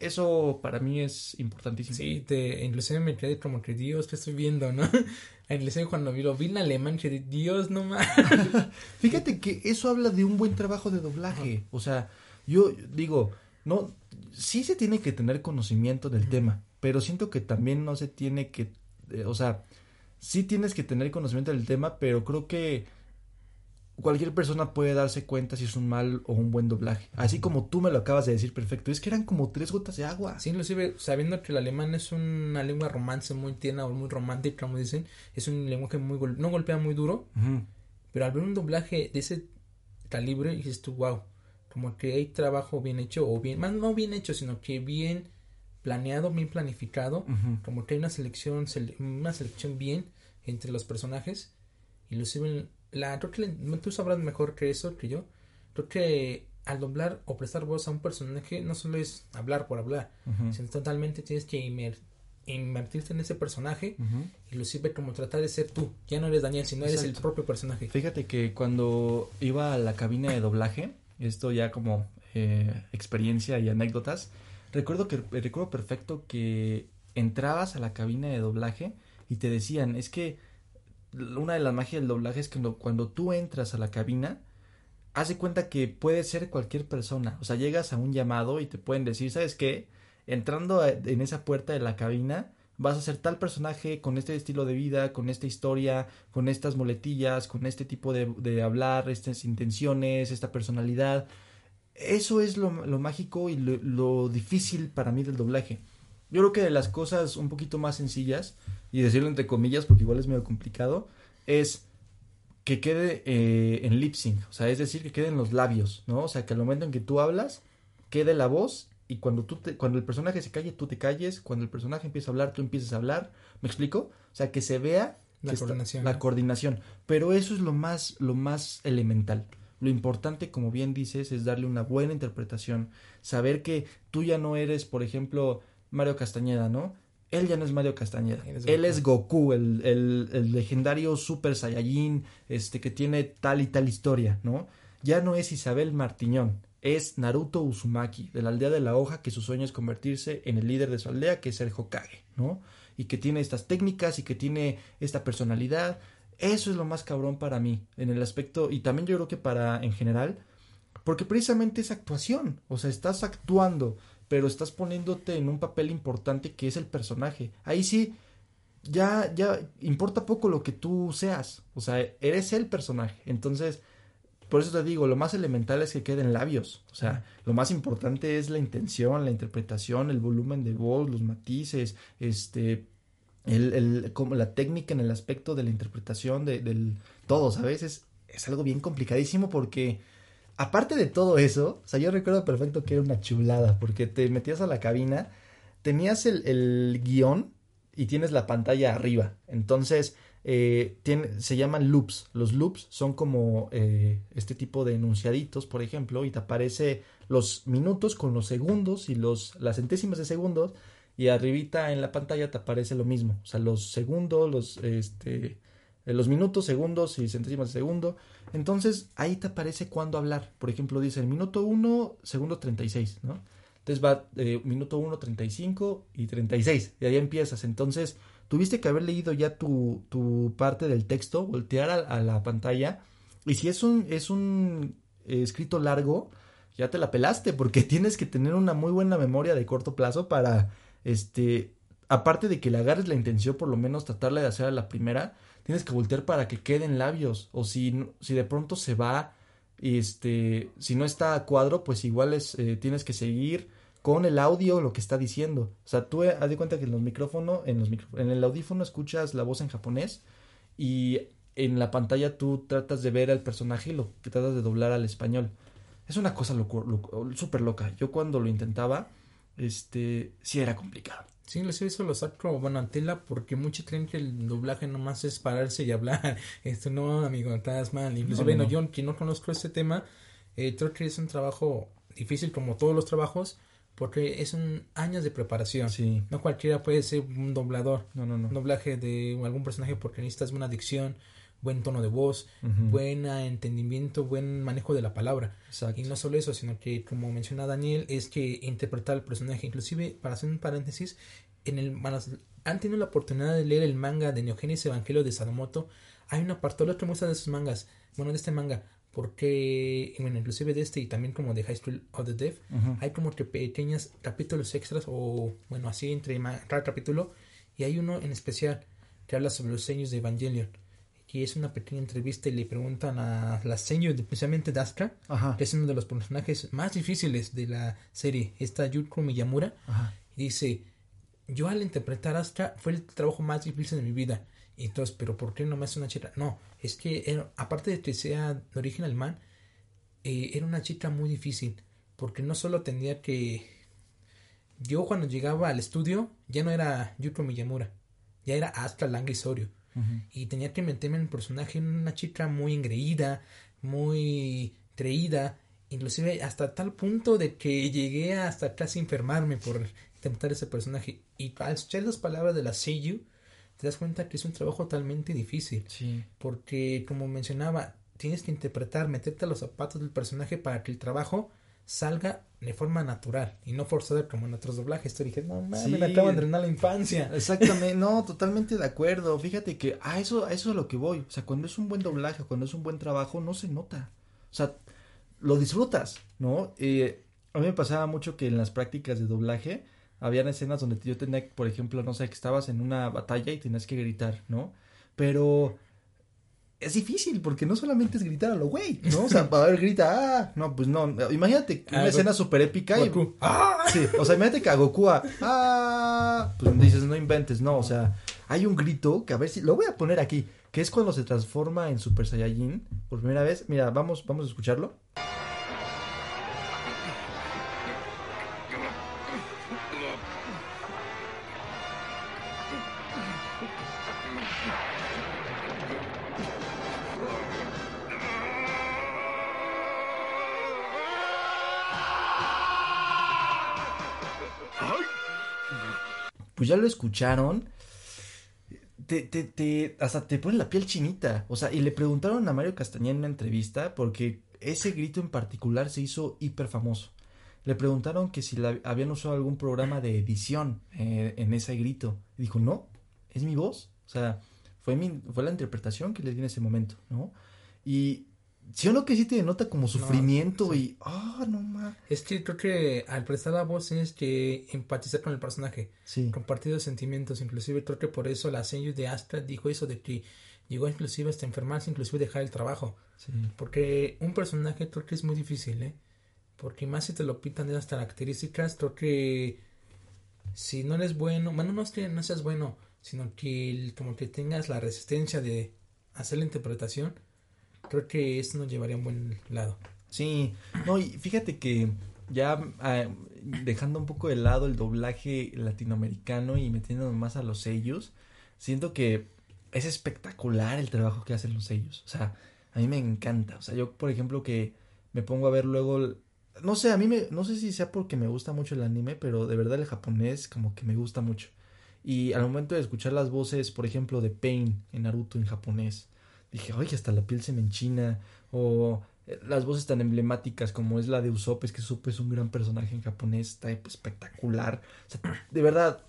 Speaker 3: eso para mí es importantísimo.
Speaker 4: Sí, te, inclusive me quedé como que Dios, que estoy viendo, ¿no? Inclusive cuando vi, lo vi en alemán, que Dios, no más.
Speaker 3: Fíjate que eso habla de un buen trabajo de doblaje. O sea, yo digo, no, sí se tiene que tener conocimiento del tema, pero siento que también no se tiene que, eh, o sea, sí tienes que tener conocimiento del tema, pero creo que cualquier persona puede darse cuenta si es un mal o un buen doblaje. Así como tú me lo acabas de decir perfecto. Es que eran como tres gotas de agua.
Speaker 4: Sí, inclusive sabiendo que el alemán es una lengua romance muy tierna o muy romántica, como dicen, es un lenguaje muy no golpea muy duro, pero al ver un doblaje de ese calibre dices tú, wow, como que hay trabajo bien hecho o bien, más no bien hecho, sino que bien planeado, bien planificado, como que hay una selección, una selección bien entre los personajes, inclusive la, creo que tú sabrás mejor que eso que yo. Creo que al doblar o prestar voz a un personaje no solo es hablar por hablar, sino totalmente tienes que invertirte en ese personaje, y inclusive como tratar de ser tú. Ya no eres Daniel, sino eres el propio personaje.
Speaker 3: Fíjate que cuando iba a la cabina de doblaje, esto ya como eh, experiencia y anécdotas, recuerdo que recuerdo perfecto que entrabas a la cabina de doblaje y te decían, es que una de las magias del doblaje es que cuando, tú entras a la cabina, haz de cuenta que puede ser cualquier persona. O sea, llegas a un llamado y te pueden decir, ¿sabes qué? Entrando en esa puerta de la cabina, vas a ser tal personaje con este estilo de vida, con esta historia, con estas moletillas, con este tipo de, hablar, estas intenciones, esta personalidad. Eso es lo, mágico y lo difícil para mí del doblaje. Yo creo que de las cosas un poquito más sencillas, y decirlo entre comillas porque igual es medio complicado, es que quede eh, en lip sync, o sea, es decir, que quede en los labios, ¿no? O sea, que al momento en que tú hablas, quede la voz y cuando tú te, cuando el personaje se calle, tú te calles, cuando el personaje empieza a hablar, tú empieces a hablar, ¿me explico? O sea, que se vea
Speaker 4: la coordinación.
Speaker 3: la coordinación, pero eso es lo más lo más elemental. Lo importante, como bien dices, es darle una buena interpretación, saber que tú ya no eres, por ejemplo, Mario Castañeda, ¿no? Él ya no es Mario Castañeda. Él es Goku, el, el, legendario Super Saiyajin, este, que tiene tal y tal historia, ¿no? Ya no es Isabel Martiñón, es Naruto Uzumaki, de la aldea de la hoja, que su sueño es convertirse en el líder de su aldea, que es el Hokage, ¿no? Y que tiene estas técnicas y que tiene esta personalidad. Eso es lo más cabrón para mí, en el aspecto, y también yo creo que para, en general, porque precisamente es actuación, o sea, estás actuando, pero estás poniéndote en un papel importante que es el personaje. Ahí sí, ya, ya importa poco lo que tú seas, o sea, eres el personaje. Entonces, por eso te digo, lo más elemental es que queden labios, o sea, lo más importante es la intención, la interpretación, el volumen de voz, los matices, este, el, el, como la técnica en el aspecto de la interpretación de, del todo, ¿sabes? Es, es algo bien complicadísimo porque aparte de todo eso, o sea, yo recuerdo perfecto que era una chulada, porque te metías a la cabina, tenías el, guion y tienes la pantalla arriba. Entonces, eh, se llaman loops. Los loops son como eh, este tipo de enunciaditos, por ejemplo, y te aparece los minutos con los segundos y los, las centésimas de segundos, y arribita en la pantalla te aparece lo mismo. O sea, los segundos, los, este, los minutos, segundos y centésimas de segundo. Entonces ahí te aparece cuándo hablar. Por ejemplo, dice el minuto 1, segundo 36, ¿no? Entonces va eh, minuto 1, 35 y 36. Y ahí empiezas. Entonces tuviste que haber leído ya tu, tu parte del texto, voltear a, la pantalla. Y si es un, es un eh, escrito largo, ya te la pelaste porque tienes que tener una muy buena memoria de corto plazo para, este, aparte de que le agarres la intención, por lo menos tratarle de hacer a la primera, tienes que voltear para que queden labios. O si, si de pronto se va, este, si no está a cuadro, pues igual es, eh, tienes que seguir con el audio lo que está diciendo. O sea, tú eh, haz de cuenta que en los micrófonos, en, los en el audífono escuchas la voz en japonés y en la pantalla tú tratas de ver al personaje y lo que tratas de doblar al español. Es una cosa súper loca. Yo cuando lo intentaba, este, sí era complicado.
Speaker 4: Sí, les hizo los sacro bueno, tela porque muchos creen que el doblaje nomás es pararse y hablar. Esto no, amigo, estás mal. Incluso, bueno, yo que no conozco este tema, eh, creo que es un trabajo difícil como todos los trabajos, porque es un años de preparación.
Speaker 3: Sí.
Speaker 4: No cualquiera puede ser un doblador.
Speaker 3: No, no, no.
Speaker 4: Un doblaje de algún personaje porque necesitas buena dicción, buen tono de voz,
Speaker 3: Ujú.
Speaker 4: buen entendimiento, buen manejo de la palabra.
Speaker 3: Exacto.
Speaker 4: Y no solo eso, sino que como menciona Daniel, es que interpretar el personaje, inclusive para hacer un paréntesis, en el han tenido la oportunidad de leer el manga de Neogenes Evangelio de Sadamoto, hay una parte, lo que gusta de esos mangas, bueno, de este manga, porque, bueno, inclusive de este y también como de High School of the Deaf, hay como que pequeños capítulos extras o, bueno, así entre cada capítulo, y hay uno en especial que habla sobre los seños de Evangelion. Y es una pequeña entrevista y le preguntan a la seño, especialmente de Asuka,
Speaker 3: Ajá.
Speaker 4: que es uno de los personajes más difíciles de la serie, esta Yuko Miyamura,
Speaker 3: Ajá.
Speaker 4: y dice, yo al interpretar a Asuka fue el trabajo más difícil de mi vida. Y entonces, pero ¿por qué no me hace una chica? No, es que era- aparte de que sea de origen alemán, eh, era una chica muy difícil, porque no solo tenía que... Yo cuando llegaba al estudio ya no era Yuko Miyamura, ya era Asuka Lange Sorio
Speaker 3: Ujú.
Speaker 4: y tenía que meterme en el personaje una chica muy engreída, muy creída, inclusive hasta tal punto de que llegué hasta casi enfermarme por intentar ese personaje. Y al escuchar esas palabras de la Seiyu, te das cuenta que es un trabajo totalmente difícil,
Speaker 3: Sí.
Speaker 4: porque como mencionaba, tienes que interpretar, meterte a los zapatos del personaje para que el trabajo salga de forma natural y no forzada como en otros doblajes. Te dije, no mames,
Speaker 3: Sí.
Speaker 4: me acabo de drenar la infancia.
Speaker 3: Exactamente, no, totalmente de acuerdo. Fíjate que a eso, a eso es a lo que voy. O sea, cuando es un buen doblaje, cuando es un buen trabajo, no se nota. O sea, lo disfrutas, ¿no? Eh, a mí me pasaba mucho que en las prácticas de doblaje habían escenas donde yo tenía, por ejemplo, no sé, que estabas en una batalla y tenías que gritar, ¿no? Pero es difícil porque no solamente es gritar a lo güey, ¿no? O sea, a ver, grita, ah, no, pues no. Imagínate una
Speaker 4: Ah,
Speaker 3: escena súper épica y
Speaker 4: Goku, ¡ah!
Speaker 3: Sí, o sea, imagínate que a Goku a, ah, pues dices, no inventes, no, o sea, hay un grito que a ver si, lo voy a poner aquí, que es cuando se transforma en Super Saiyajin por primera vez. Mira, vamos, vamos a escucharlo. Pues ya lo escucharon. Te, te, te, hasta te pone la piel chinita. O sea, y le preguntaron a Mario Castañeda en una entrevista porque ese grito en particular se hizo hiper famoso. Le preguntaron que si la- habían usado algún programa de edición eh, en ese grito. Y dijo, no, es mi voz. O sea, fue, mi, fue la interpretación que le di en ese momento, ¿no? Y sí o no que sí te denota como sufrimiento y, ah, no más.
Speaker 4: Es que creo que al prestar la voz tienes que empatizar con el personaje,
Speaker 3: Sí.
Speaker 4: compartir los sentimientos, inclusive creo que por eso la señor de Astra dijo eso de que llegó inclusive hasta enfermarse, inclusive dejar el trabajo,
Speaker 3: Sí.
Speaker 4: porque un personaje creo que es muy difícil, ¿eh? Porque más si te lo pintan de esas características, creo que si no eres bueno, bueno, no es que no seas bueno, sino que como que tengas la resistencia de hacer la interpretación, creo que esto nos llevaría a un buen lado.
Speaker 3: Sí, no, y fíjate que ya ah, dejando un poco de lado el doblaje latinoamericano y metiéndonos más a los sellos, siento que es espectacular el trabajo que hacen los sellos. O sea, a mí me encanta. O sea, yo, por ejemplo, que me pongo a ver luego, no sé, a mí me, no sé si sea porque me gusta mucho el anime, pero de verdad el japonés como que me gusta mucho. Y al momento de escuchar las voces, por ejemplo, de Pain en Naruto en japonés, dije, oye, hasta la piel se me enchina. O eh, las voces tan emblemáticas como es la de Usopp, es que Usopp es un gran personaje en japonés, está espectacular. O sea, de verdad,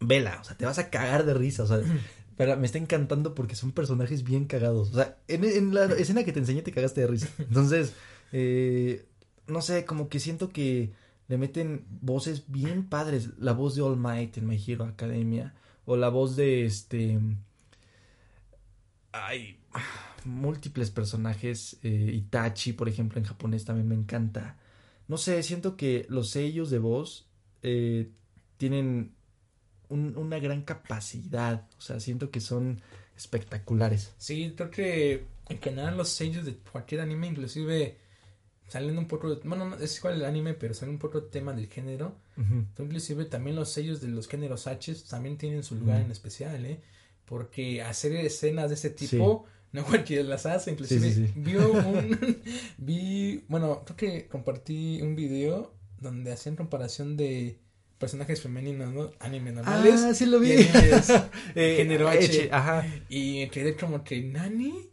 Speaker 3: vela, o sea, te vas a cagar de risa, o sea, pero me está encantando porque son personajes bien cagados. O sea, en, en la escena que te enseñé te cagaste de risa. Entonces, eh, no sé, como que siento que le meten voces bien padres. La voz de All Might en My Hero Academia. O la voz de este. Ay. Múltiples personajes. eh, Itachi, por ejemplo, en japonés también me encanta. No sé, siento que los sellos de voz eh, tienen un- una gran capacidad. O sea, siento que son espectaculares.
Speaker 4: Sí, creo que en general los sellos de cualquier anime, inclusive saliendo un poco, bueno, no es igual el anime, pero sale un poco el tema del género. Inclusive también los sellos de los géneros H también tienen su lugar
Speaker 3: Mm.
Speaker 4: en especial, ¿eh? Porque hacer escenas de ese tipo, no cualquiera las hace. Inclusive
Speaker 3: Sí,
Speaker 4: un, vi, bueno, creo que compartí un video donde hacían comparación de personajes femeninos, ¿no? Anime normales.
Speaker 3: Ah, sí lo vi. Eh,
Speaker 4: género H.
Speaker 3: H, ajá.
Speaker 4: Y entre como que Nani.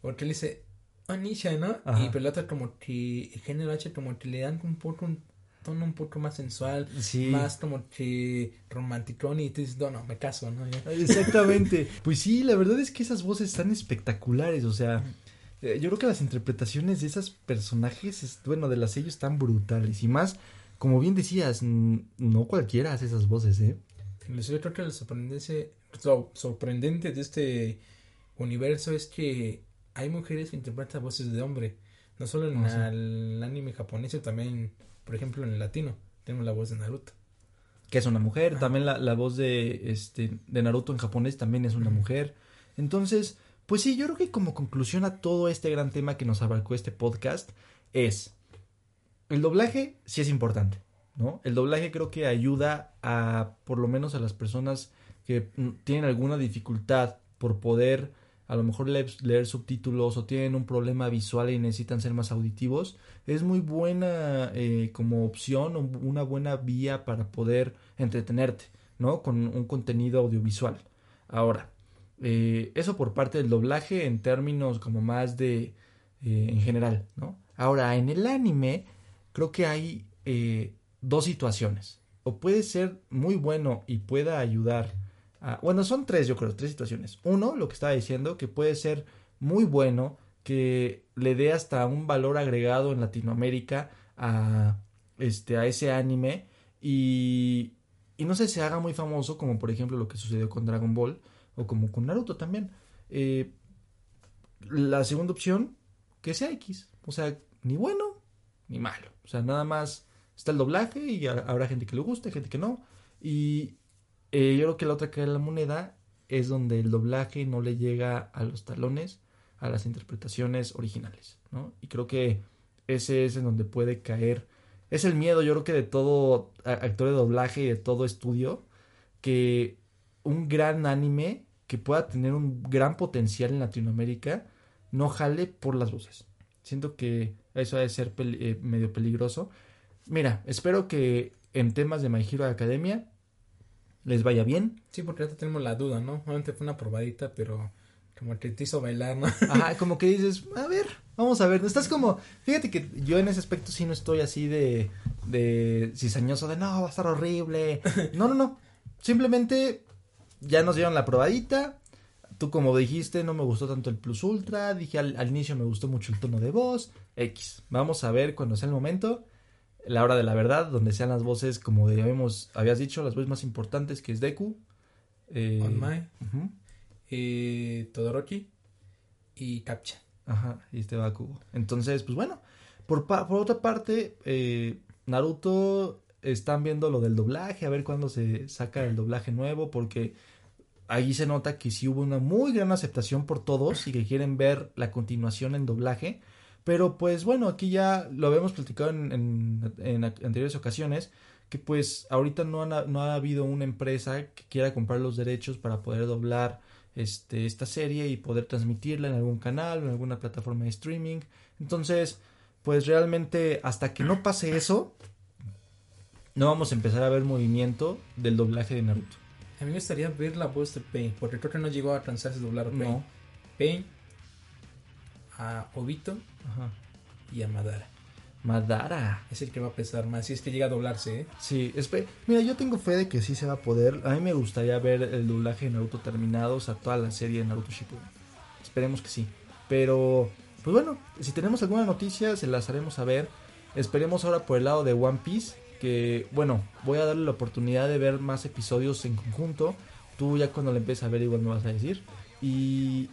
Speaker 4: Porque le dice Anisha, ¿no?
Speaker 3: Ajá.
Speaker 4: Y pero la otra como que el género H como que le dan un poco un tono un poco más sensual,
Speaker 3: Sí.
Speaker 4: más como que romanticón y tú dices, no, no, me caso, ¿no?
Speaker 3: Exactamente. Pues sí, la verdad es que esas voces están espectaculares, o sea, eh, yo creo que las interpretaciones de esos personajes, es- bueno, de las sellos están brutales y más, como bien decías, no cualquiera hace esas voces, ¿eh?
Speaker 4: Creo que lo sorprendente, lo sorprendente de este universo es que hay mujeres que interpretan voces de hombre. No solo en
Speaker 3: Ah, sí.
Speaker 4: el anime japonés, sino también, por ejemplo, en el latino. Tenemos la voz de Naruto.
Speaker 3: Que es una mujer, también la, la voz de, este, de Naruto en japonés también es una mujer. Entonces, pues sí, yo creo que como conclusión a todo este gran tema que nos abarcó este podcast es, el doblaje sí es importante, ¿no? El doblaje creo que ayuda a, por lo menos a las personas que mm, tienen alguna dificultad por poder a lo mejor leer, subtítulos o tienen un problema visual y necesitan ser más auditivos, es muy buena eh, como opción una buena vía para poder entretenerte, ¿no? Con un contenido audiovisual. Ahora, eh, eso por parte del doblaje en términos como más de eh, en general, ¿no? Ahora, en el anime creo que hay dos situaciones. O puede ser muy bueno y pueda ayudar a... Bueno, son tres, yo creo, tres situaciones. Uno, lo que estaba diciendo, que puede ser muy bueno, que le dé hasta un valor agregado en Latinoamérica a, este, a ese anime y, y no sé, se haga muy famoso, como por ejemplo lo que sucedió con Dragon Ball o como con Naruto también. Eh, la segunda opción, que sea X. O sea, ni bueno ni malo. O sea, nada más está el doblaje y ha- habrá gente que le guste, gente que no. Y eh, yo creo que la otra cara de la moneda es donde el doblaje no le llega a los talones a las interpretaciones originales, ¿no? Y creo que ese es en donde puede caer. Es el miedo, yo creo que de todo actor de doblaje y de todo estudio, que un gran anime que pueda tener un gran potencial en Latinoamérica no jale por las voces. Siento que eso ha de ser eh, medio peligroso. Mira, espero que en temas de My Hero Academia les vaya bien.
Speaker 4: Sí, porque ahorita tenemos la duda, ¿no? Obviamente fue una probadita, pero como que te hizo bailar, ¿no?
Speaker 3: Ajá, como que dices, a ver, vamos a ver. Estás como, fíjate que yo en ese aspecto sí no estoy así de, de cizañoso, de no, va a estar horrible. No, no, no. Simplemente ya nos dieron la probadita. Tú como dijiste, no me gustó tanto el Plus Ultra. Dije al, al inicio me gustó mucho el tono de voz. X. Vamos a ver cuando sea el momento. La hora de la verdad, donde sean las voces, como habíamos, habías dicho, las voces más importantes, que es Deku. Eh,
Speaker 4: eh, Todoroki y Captcha.
Speaker 3: Ajá, y este Bakugo. Entonces, pues bueno, por, pa- por otra parte, eh, Naruto están viendo lo del doblaje, a ver cuándo se saca el doblaje nuevo, porque ahí se nota que sí hubo una muy gran aceptación por todos y que quieren ver la continuación en doblaje. Pero pues bueno, aquí ya lo habíamos platicado en, en- en anteriores ocasiones, que pues ahorita no, han- no ha habido una empresa que quiera comprar los derechos para poder doblar este, esta serie y poder transmitirla en algún canal o en alguna plataforma de streaming. Entonces, pues realmente hasta que no pase eso, no vamos a empezar a ver movimiento del doblaje de Naruto.
Speaker 4: A mí me gustaría ver la voz de Pain, porque creo que no llegó a alcanzarse a doblar a Pain.
Speaker 3: No.
Speaker 4: Pain, a Obito
Speaker 3: Ajá.
Speaker 4: y a Madara.
Speaker 3: Madara.
Speaker 4: Es el que va a pesar más, si es que llega a doblarse, ¿eh?
Speaker 3: Sí, mira, yo tengo fe de que sí se va a poder. A mí me gustaría ver el doblaje de Naruto terminado, o sea, toda la serie de Naruto Shippuden. Esperemos que sí. Pero, pues bueno, si tenemos alguna noticia, se las haremos saber. Esperemos ahora por el lado de One Piece, que, bueno, voy a darle la oportunidad de ver más episodios en conjunto. Tú ya cuando lo empieces a ver igual me vas a decir. Y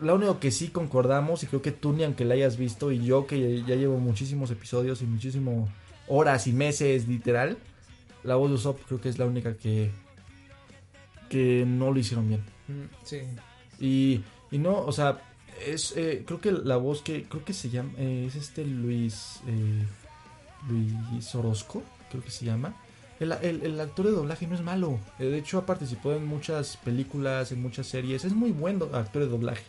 Speaker 3: lo único que sí concordamos, y creo que tú ni aunque la hayas visto, y yo que ya llevo muchísimos episodios y muchísimas horas y meses literal, la voz de Usopp creo que es la única que, que no lo hicieron bien.
Speaker 4: Mm, sí.
Speaker 3: Y, y no, o sea, es eh, creo que la voz que creo que se llama eh, es este Luis eh, Luis Orozco, creo que se llama. El, el- el actor de doblaje no es malo. De hecho, ha participado en muchas películas, en muchas series. Es muy buen actor de doblaje.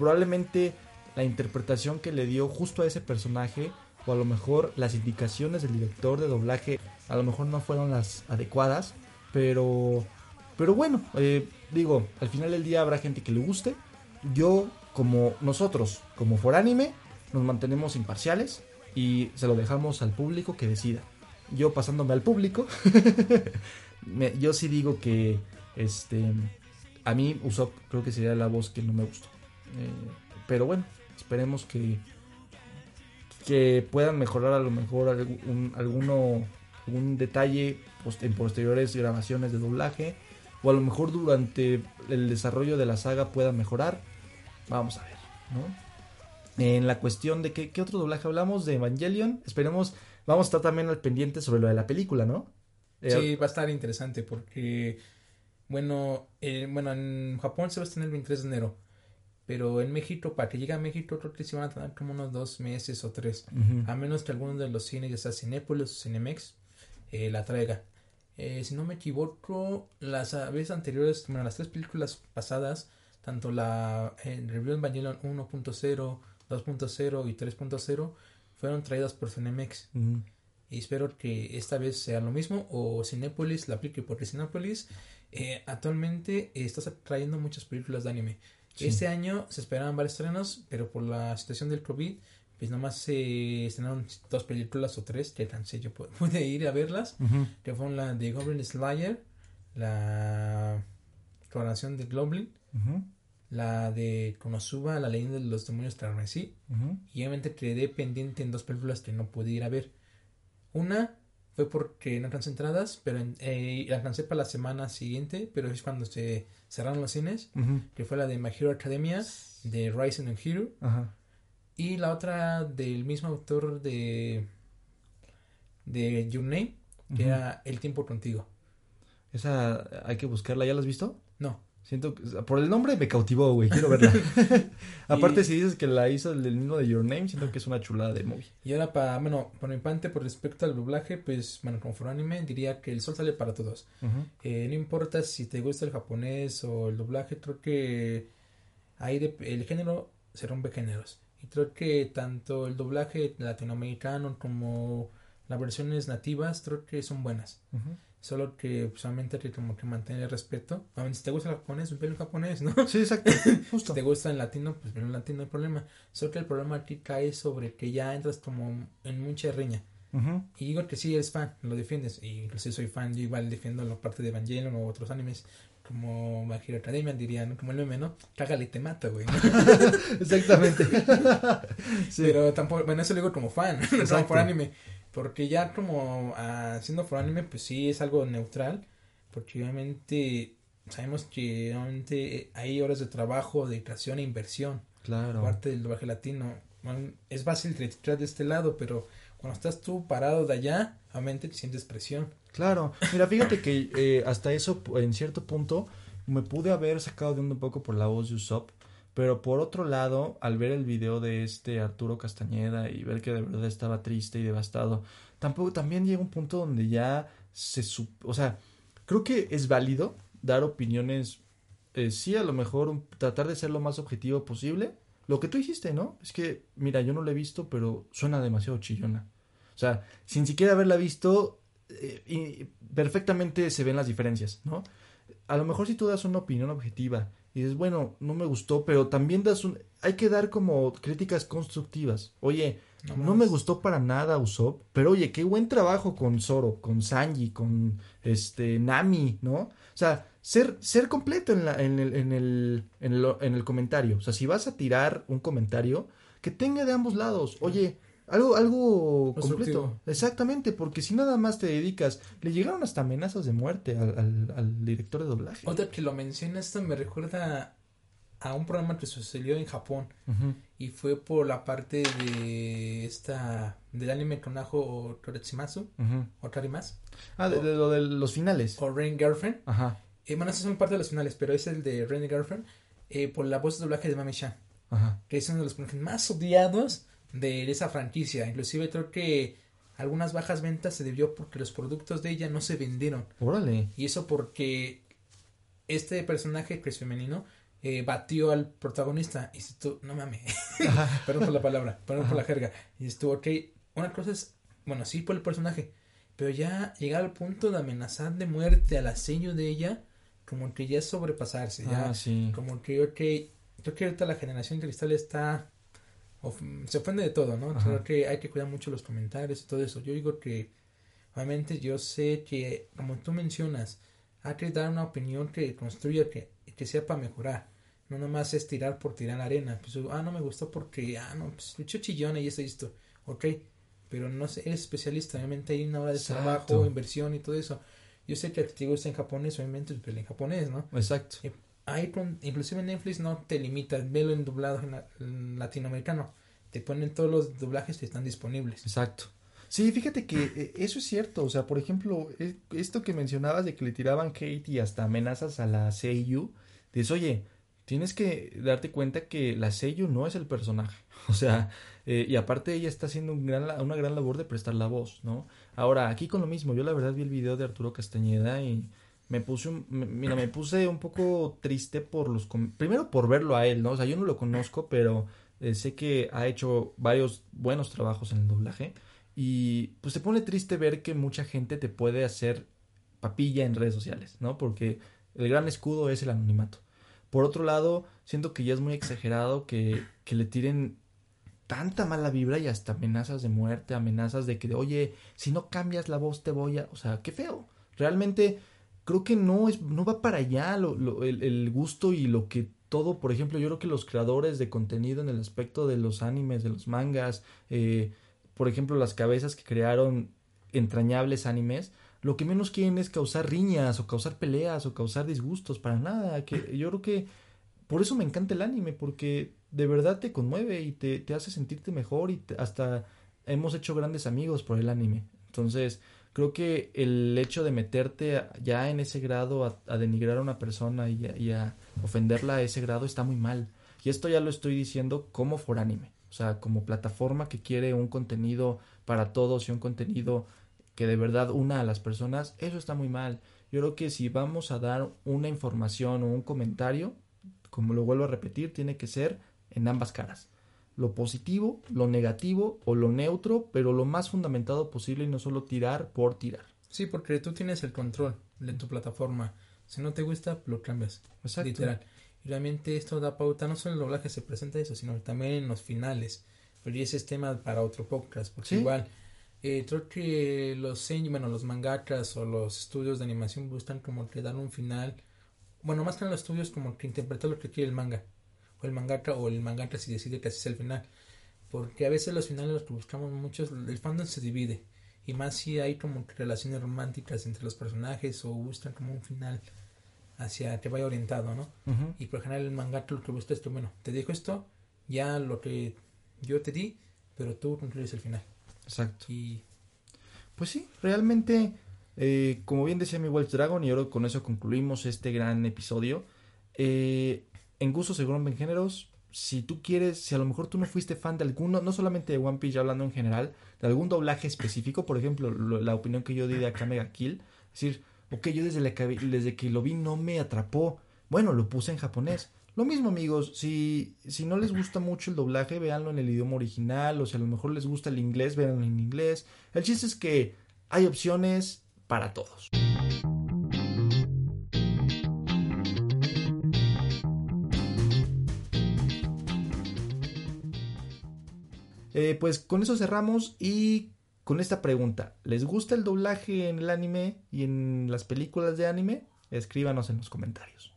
Speaker 3: Probablemente la interpretación que le dio justo a ese personaje o a lo mejor las indicaciones del director de doblaje a lo mejor no fueron las adecuadas, pero pero bueno, eh, digo, al final del día habrá gente que le guste. Yo, como nosotros, como Foránime, nos mantenemos imparciales y se lo dejamos al público que decida. Yo pasándome al público, me- yo sí digo que este a mí Usopp creo que sería la voz que no me gustó. Eh, pero bueno, esperemos que que puedan mejorar a lo mejor algún, alguno algún detalle en posteriores grabaciones de doblaje o a lo mejor durante el desarrollo de la saga pueda mejorar. Vamos a ver, ¿no? En la cuestión de que, qué otro doblaje hablamos de Evangelion, esperemos, vamos a estar también al pendiente sobre lo de la película, ¿no? Eh,
Speaker 4: Sí, va a estar interesante porque, bueno, eh, bueno, en Japón se va a estrenar el 23 de enero, pero en México, para que llegue a México, creo que sí van a tardar como unos dos meses o tres,
Speaker 3: Ujú.
Speaker 4: a menos que alguno de los cines, ya sea Cinépolis o Cinemex, eh, la traiga. Eh, si no me equivoco, las ah, veces anteriores, bueno, las tres películas pasadas, tanto la eh, Review Evangelion 1.0, 2.0 y 3.0, fueron traídas por Cinemex.
Speaker 3: Ujú.
Speaker 4: Y espero que esta vez sea lo mismo o Cinépolis la aplique porque Cinépolis eh, actualmente está trayendo muchas películas de anime.
Speaker 3: Sí.
Speaker 4: Este año se esperaban varios estrenos, pero por la situación del COVID, pues nomás se estrenaron dos películas o tres que tan sé yo pu- pude ir a verlas, que fueron la de Goblin Slayer, la coronación de Goblin, la de Konosuba, la leyenda de los demonios carmesí,
Speaker 3: Ujú.
Speaker 4: y obviamente quedé pendiente en dos películas que no pude ir a ver. Una fue porque no alcancé entradas, pero en- eh, la alcancé para la semana siguiente, pero es cuando se cerraron los cines, que fue la de My Hero Academia, de Rising and Hero,
Speaker 3: Ajá.
Speaker 4: y la otra del mismo autor de de Your Name, que era El tiempo contigo.
Speaker 3: Esa hay que buscarla, ¿ya la has visto? Siento que por el nombre me cautivó, güey, quiero verla. Aparte
Speaker 4: Y-
Speaker 3: si dices que la hizo el mismo de Your Name, siento que es una chulada de movie.
Speaker 4: y ahora para, bueno, por mi parte, por respecto al doblaje, pues, bueno, como for anime, diría que el sol sale para todos. Eh, no importa si te gusta el japonés o el doblaje, creo que ahí de- el género se rompe géneros. Y creo que tanto el doblaje latinoamericano como las versiones nativas, creo que son buenas. Solo que solamente hay que como que mantener el respeto. A ver, si te gusta el japonés, velo en japonés, ¿no?
Speaker 3: Sí, exacto,
Speaker 4: Si
Speaker 3: justo.
Speaker 4: te gusta en latino, pues en latino, no hay problema. Solo que el problema aquí cae sobre que ya entras como en mucha riña. Y digo que sí eres fan, lo defiendes. Y incluso soy fan, yo igual defiendo la parte de Evangelion o otros animes como My Hero Academia, dirían, como el meme, ¿no? Cágale y te mata, güey.
Speaker 3: Exactamente. Sí.
Speaker 4: Pero tampoco, bueno, eso lo digo como fan, no por anime. Porque ya como ah, siendo por anime, pues sí es algo neutral. Porque obviamente sabemos que obviamente hay horas de trabajo, dedicación e inversión.
Speaker 3: Claro.
Speaker 4: Parte del doblaje latino. Es fácil criticar de este lado, pero cuando estás tú parado de allá, obviamente te sientes presión.
Speaker 3: Claro, mira, fíjate que eh, hasta eso, en cierto punto, me pude haber sacado de un poco por la voz de Usopp, pero por otro lado, al ver el video de este Arturo Castañeda y ver que de verdad estaba triste y devastado, tampoco, también llega un punto donde ya se, o sea, creo que es válido dar opiniones, eh, sí, a lo mejor tratar de ser lo más objetivo posible, lo que tú hiciste, ¿no? Es que, mira, yo no lo he visto, pero suena demasiado chillona. O sea, sin siquiera haberla visto, eh, perfectamente se ven las diferencias, ¿no? A lo mejor si tú das una opinión objetiva y dices, bueno, no me gustó, pero también das un... Hay que dar como críticas constructivas. Oye,
Speaker 4: No
Speaker 3: me gustó para nada Usopp, pero oye, qué buen trabajo con Zoro, con Sanji, con este Nami, ¿no? O sea, ser, ser completo en, la, en, el, en, el, en, el, en el comentario. O sea, si vas a tirar un comentario, que tenga de ambos lados. Oye, algo, algo completo. Exactamente, porque si nada más te dedicas, le llegaron hasta amenazas de muerte al, al, al director de doblaje.
Speaker 4: Otra que lo menciona, esto me recuerda a un programa que sucedió en Japón.
Speaker 3: Ujú.
Speaker 4: Y fue por la parte de esta. del anime Konajo Toretsumatsu.
Speaker 3: Ujú.
Speaker 4: O Karimas.
Speaker 3: Ah, de, de lo de los finales.
Speaker 4: O Rain Girlfriend.
Speaker 3: Ajá,
Speaker 4: Eh, bueno, esos son parte de los finales, pero es el de Rain Girlfriend. eh, por la voz de doblaje de Mami Chan.
Speaker 3: ajá.
Speaker 4: Que es uno de los personajes más odiados de esa franquicia. Inclusive creo que algunas bajas ventas se debió porque los productos de ella no se vendieron.
Speaker 3: Órale.
Speaker 4: Y eso porque este personaje, que es femenino, eh, batió al protagonista. Y si tú, no mames, perdón por la palabra, perdón por la jerga. Y estuvo, ok, una cosa es, bueno, sí por el personaje, pero ya llegar al punto de amenazar de muerte a la sello de ella, como que ya es sobrepasarse, ya,
Speaker 3: Ah, sí.
Speaker 4: como que que, creo que ahorita la generación cristal está, of- se ofende de todo, ¿no? Creo que hay que cuidar mucho los comentarios y todo eso. Yo digo que, obviamente yo sé que, como tú mencionas, hay que dar una opinión que construya, que, que sea para mejorar. No nomás es tirar por tirar arena. Pues, ah, no me gustó porque, ah, no, pues, mucho chillón y esto y esto. Ok, pero no sé, eres especialista. Obviamente hay una hora de
Speaker 3: Exacto.
Speaker 4: trabajo, inversión y todo eso. Yo sé que te gusta en japonés, obviamente, pero en japonés, ¿no?
Speaker 3: Exacto.
Speaker 4: Eh, Con- inclusive Netflix no te limita, velo en en, la- latinoamericano. Te ponen todos los doblajes que están disponibles.
Speaker 3: Exacto. Sí, fíjate que eh, eso es cierto. O sea, por ejemplo, eh, esto que mencionabas de que le tiraban hate y hasta amenazas a la Seiyu, dices, oye, tienes que darte cuenta que la Seiyu no es el personaje. O sea, eh, y aparte ella está haciendo una gran labor de prestar la voz, ¿no? Ahora, aquí con lo mismo, yo la verdad vi el video de Arturo Castañeda y me puse, mira, me puse un poco triste por los, primero por verlo a él, ¿no? O sea, yo no lo conozco, pero eh, sé que ha hecho varios buenos trabajos en el doblaje. Y pues te pone triste ver que mucha gente te puede hacer papilla en redes sociales, ¿no? Porque el gran escudo es el anonimato. Por otro lado, siento que ya es muy exagerado que, que le tiren tanta mala vibra y hasta amenazas de muerte, amenazas de que, oye, si no cambias la voz te voy a... O sea, qué feo. Realmente creo que no, es, no va para allá lo, lo- el, el gusto y lo que todo, por ejemplo, yo creo que los creadores de contenido en el aspecto de los animes, de los mangas, eh, por ejemplo, las cabezas que crearon entrañables animes, lo que menos quieren es causar riñas o causar peleas o causar disgustos, para nada. Que yo creo que por eso me encanta el anime, porque de verdad te conmueve y te, te hace sentirte mejor y te- hasta hemos hecho grandes amigos por el anime. Entonces, creo que el hecho de meterte ya en ese grado a, denigrar a una persona y a, y a ofenderla a ese grado está muy mal. Y esto ya lo estoy diciendo como Foranime. O sea, como plataforma que quiere un contenido para todos y un contenido que de verdad una a las personas, eso está muy mal. Yo creo que si vamos a dar una información o un comentario, como lo vuelvo a repetir, tiene que ser en ambas caras. Lo positivo, lo negativo o lo neutro, pero lo más fundamentado posible y no solo tirar por tirar.
Speaker 4: Sí, porque tú tienes el control de tu plataforma. Si no te gusta, lo cambias.
Speaker 3: Exacto.
Speaker 4: Literal. Y realmente esto da pauta, no solo en el doblaje se presenta eso, sino también en los finales. Pero ese es tema para otro podcast, porque
Speaker 3: Sí.
Speaker 4: igual, eh, creo que los bueno, los mangakas o los estudios de animación buscan como que dar un final, bueno, más que nada los estudios como que interpretar lo que quiere el manga, o el mangaka, o el mangaka si decide que así es el final. Porque a veces los finales los que buscamos muchos, el fandom se divide. Y más si hay como relaciones románticas entre los personajes o buscan como un final hacia que vaya orientado, ¿no? Y por general el mangaka lo que busca es que, bueno, te dijo esto, ya lo que yo te di, pero tú concluyes el final.
Speaker 3: Exacto.
Speaker 4: Y
Speaker 3: Pues sí, realmente, eh, como bien decía mi Wolf Dragon, y ahora con eso concluimos este gran episodio. eh, en gustos se rompen géneros. Si tú quieres, si a lo mejor tú no fuiste fan de alguno, no solamente de One Piece, ya hablando en general, de algún doblaje específico, por ejemplo, lo- la opinión que yo di de Akame Kill, es decir, ok, yo desde, desde que lo vi no me atrapó, bueno, lo puse en japonés. Lo mismo, amigos, si, si no les gusta mucho el doblaje, véanlo en el idioma original, o si a lo mejor les gusta el inglés, véanlo en inglés. El chiste es que hay opciones para todos. Eh, pues con eso cerramos y con esta pregunta. ¿Les gusta el doblaje en el anime y en las películas de anime? Escríbanos en los comentarios.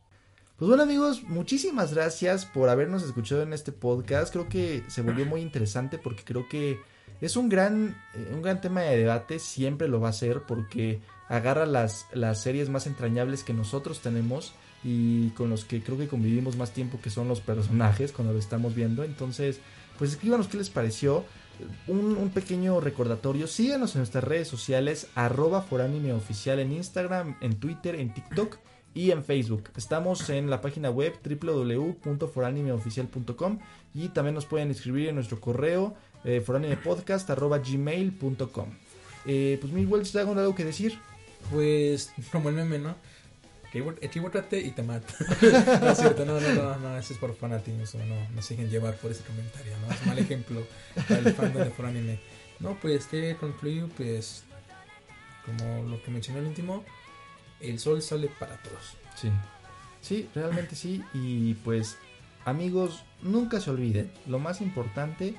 Speaker 3: Pues bueno amigos, muchísimas gracias por habernos escuchado en este podcast. Creo que se volvió muy interesante porque creo que es un gran, eh, un gran tema de debate, siempre lo va a ser porque agarra las, las series más entrañables que nosotros tenemos y con los que creo que convivimos más tiempo que son los personajes cuando lo estamos viendo. Entonces, pues escríbanos qué les pareció. Un, pequeño recordatorio, síganos en nuestras redes sociales, arroba en Instagram, en Twitter, en TikTok y en Facebook. Estamos en la página web www.foranimeoficial.com y también nos pueden escribir en nuestro correo eh, foranimepodcast.gmail.com eh, Pues mi Wells, ¿algo algo que decir?
Speaker 4: pues, meme, ¿no? Equivócate y te mata. no es cierto, no, no, no, no, eso es por fanatismo, no, no se dejen llevar por ese comentario, ¿no? Es un mal ejemplo para el fandom de For Anime. No, pues que concluir, pues, como lo que mencioné el último, el sol sale para todos.
Speaker 3: Sí, sí, realmente sí. Y pues, amigos, nunca se olviden, lo más importante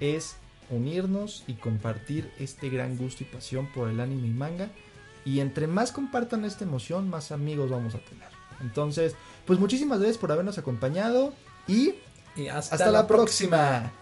Speaker 3: es unirnos y compartir este gran gusto y pasión por el anime y manga. Y entre más compartan esta emoción, más amigos vamos a tener. Entonces, pues muchísimas gracias por habernos acompañado y,
Speaker 4: Y
Speaker 3: hasta, la próxima.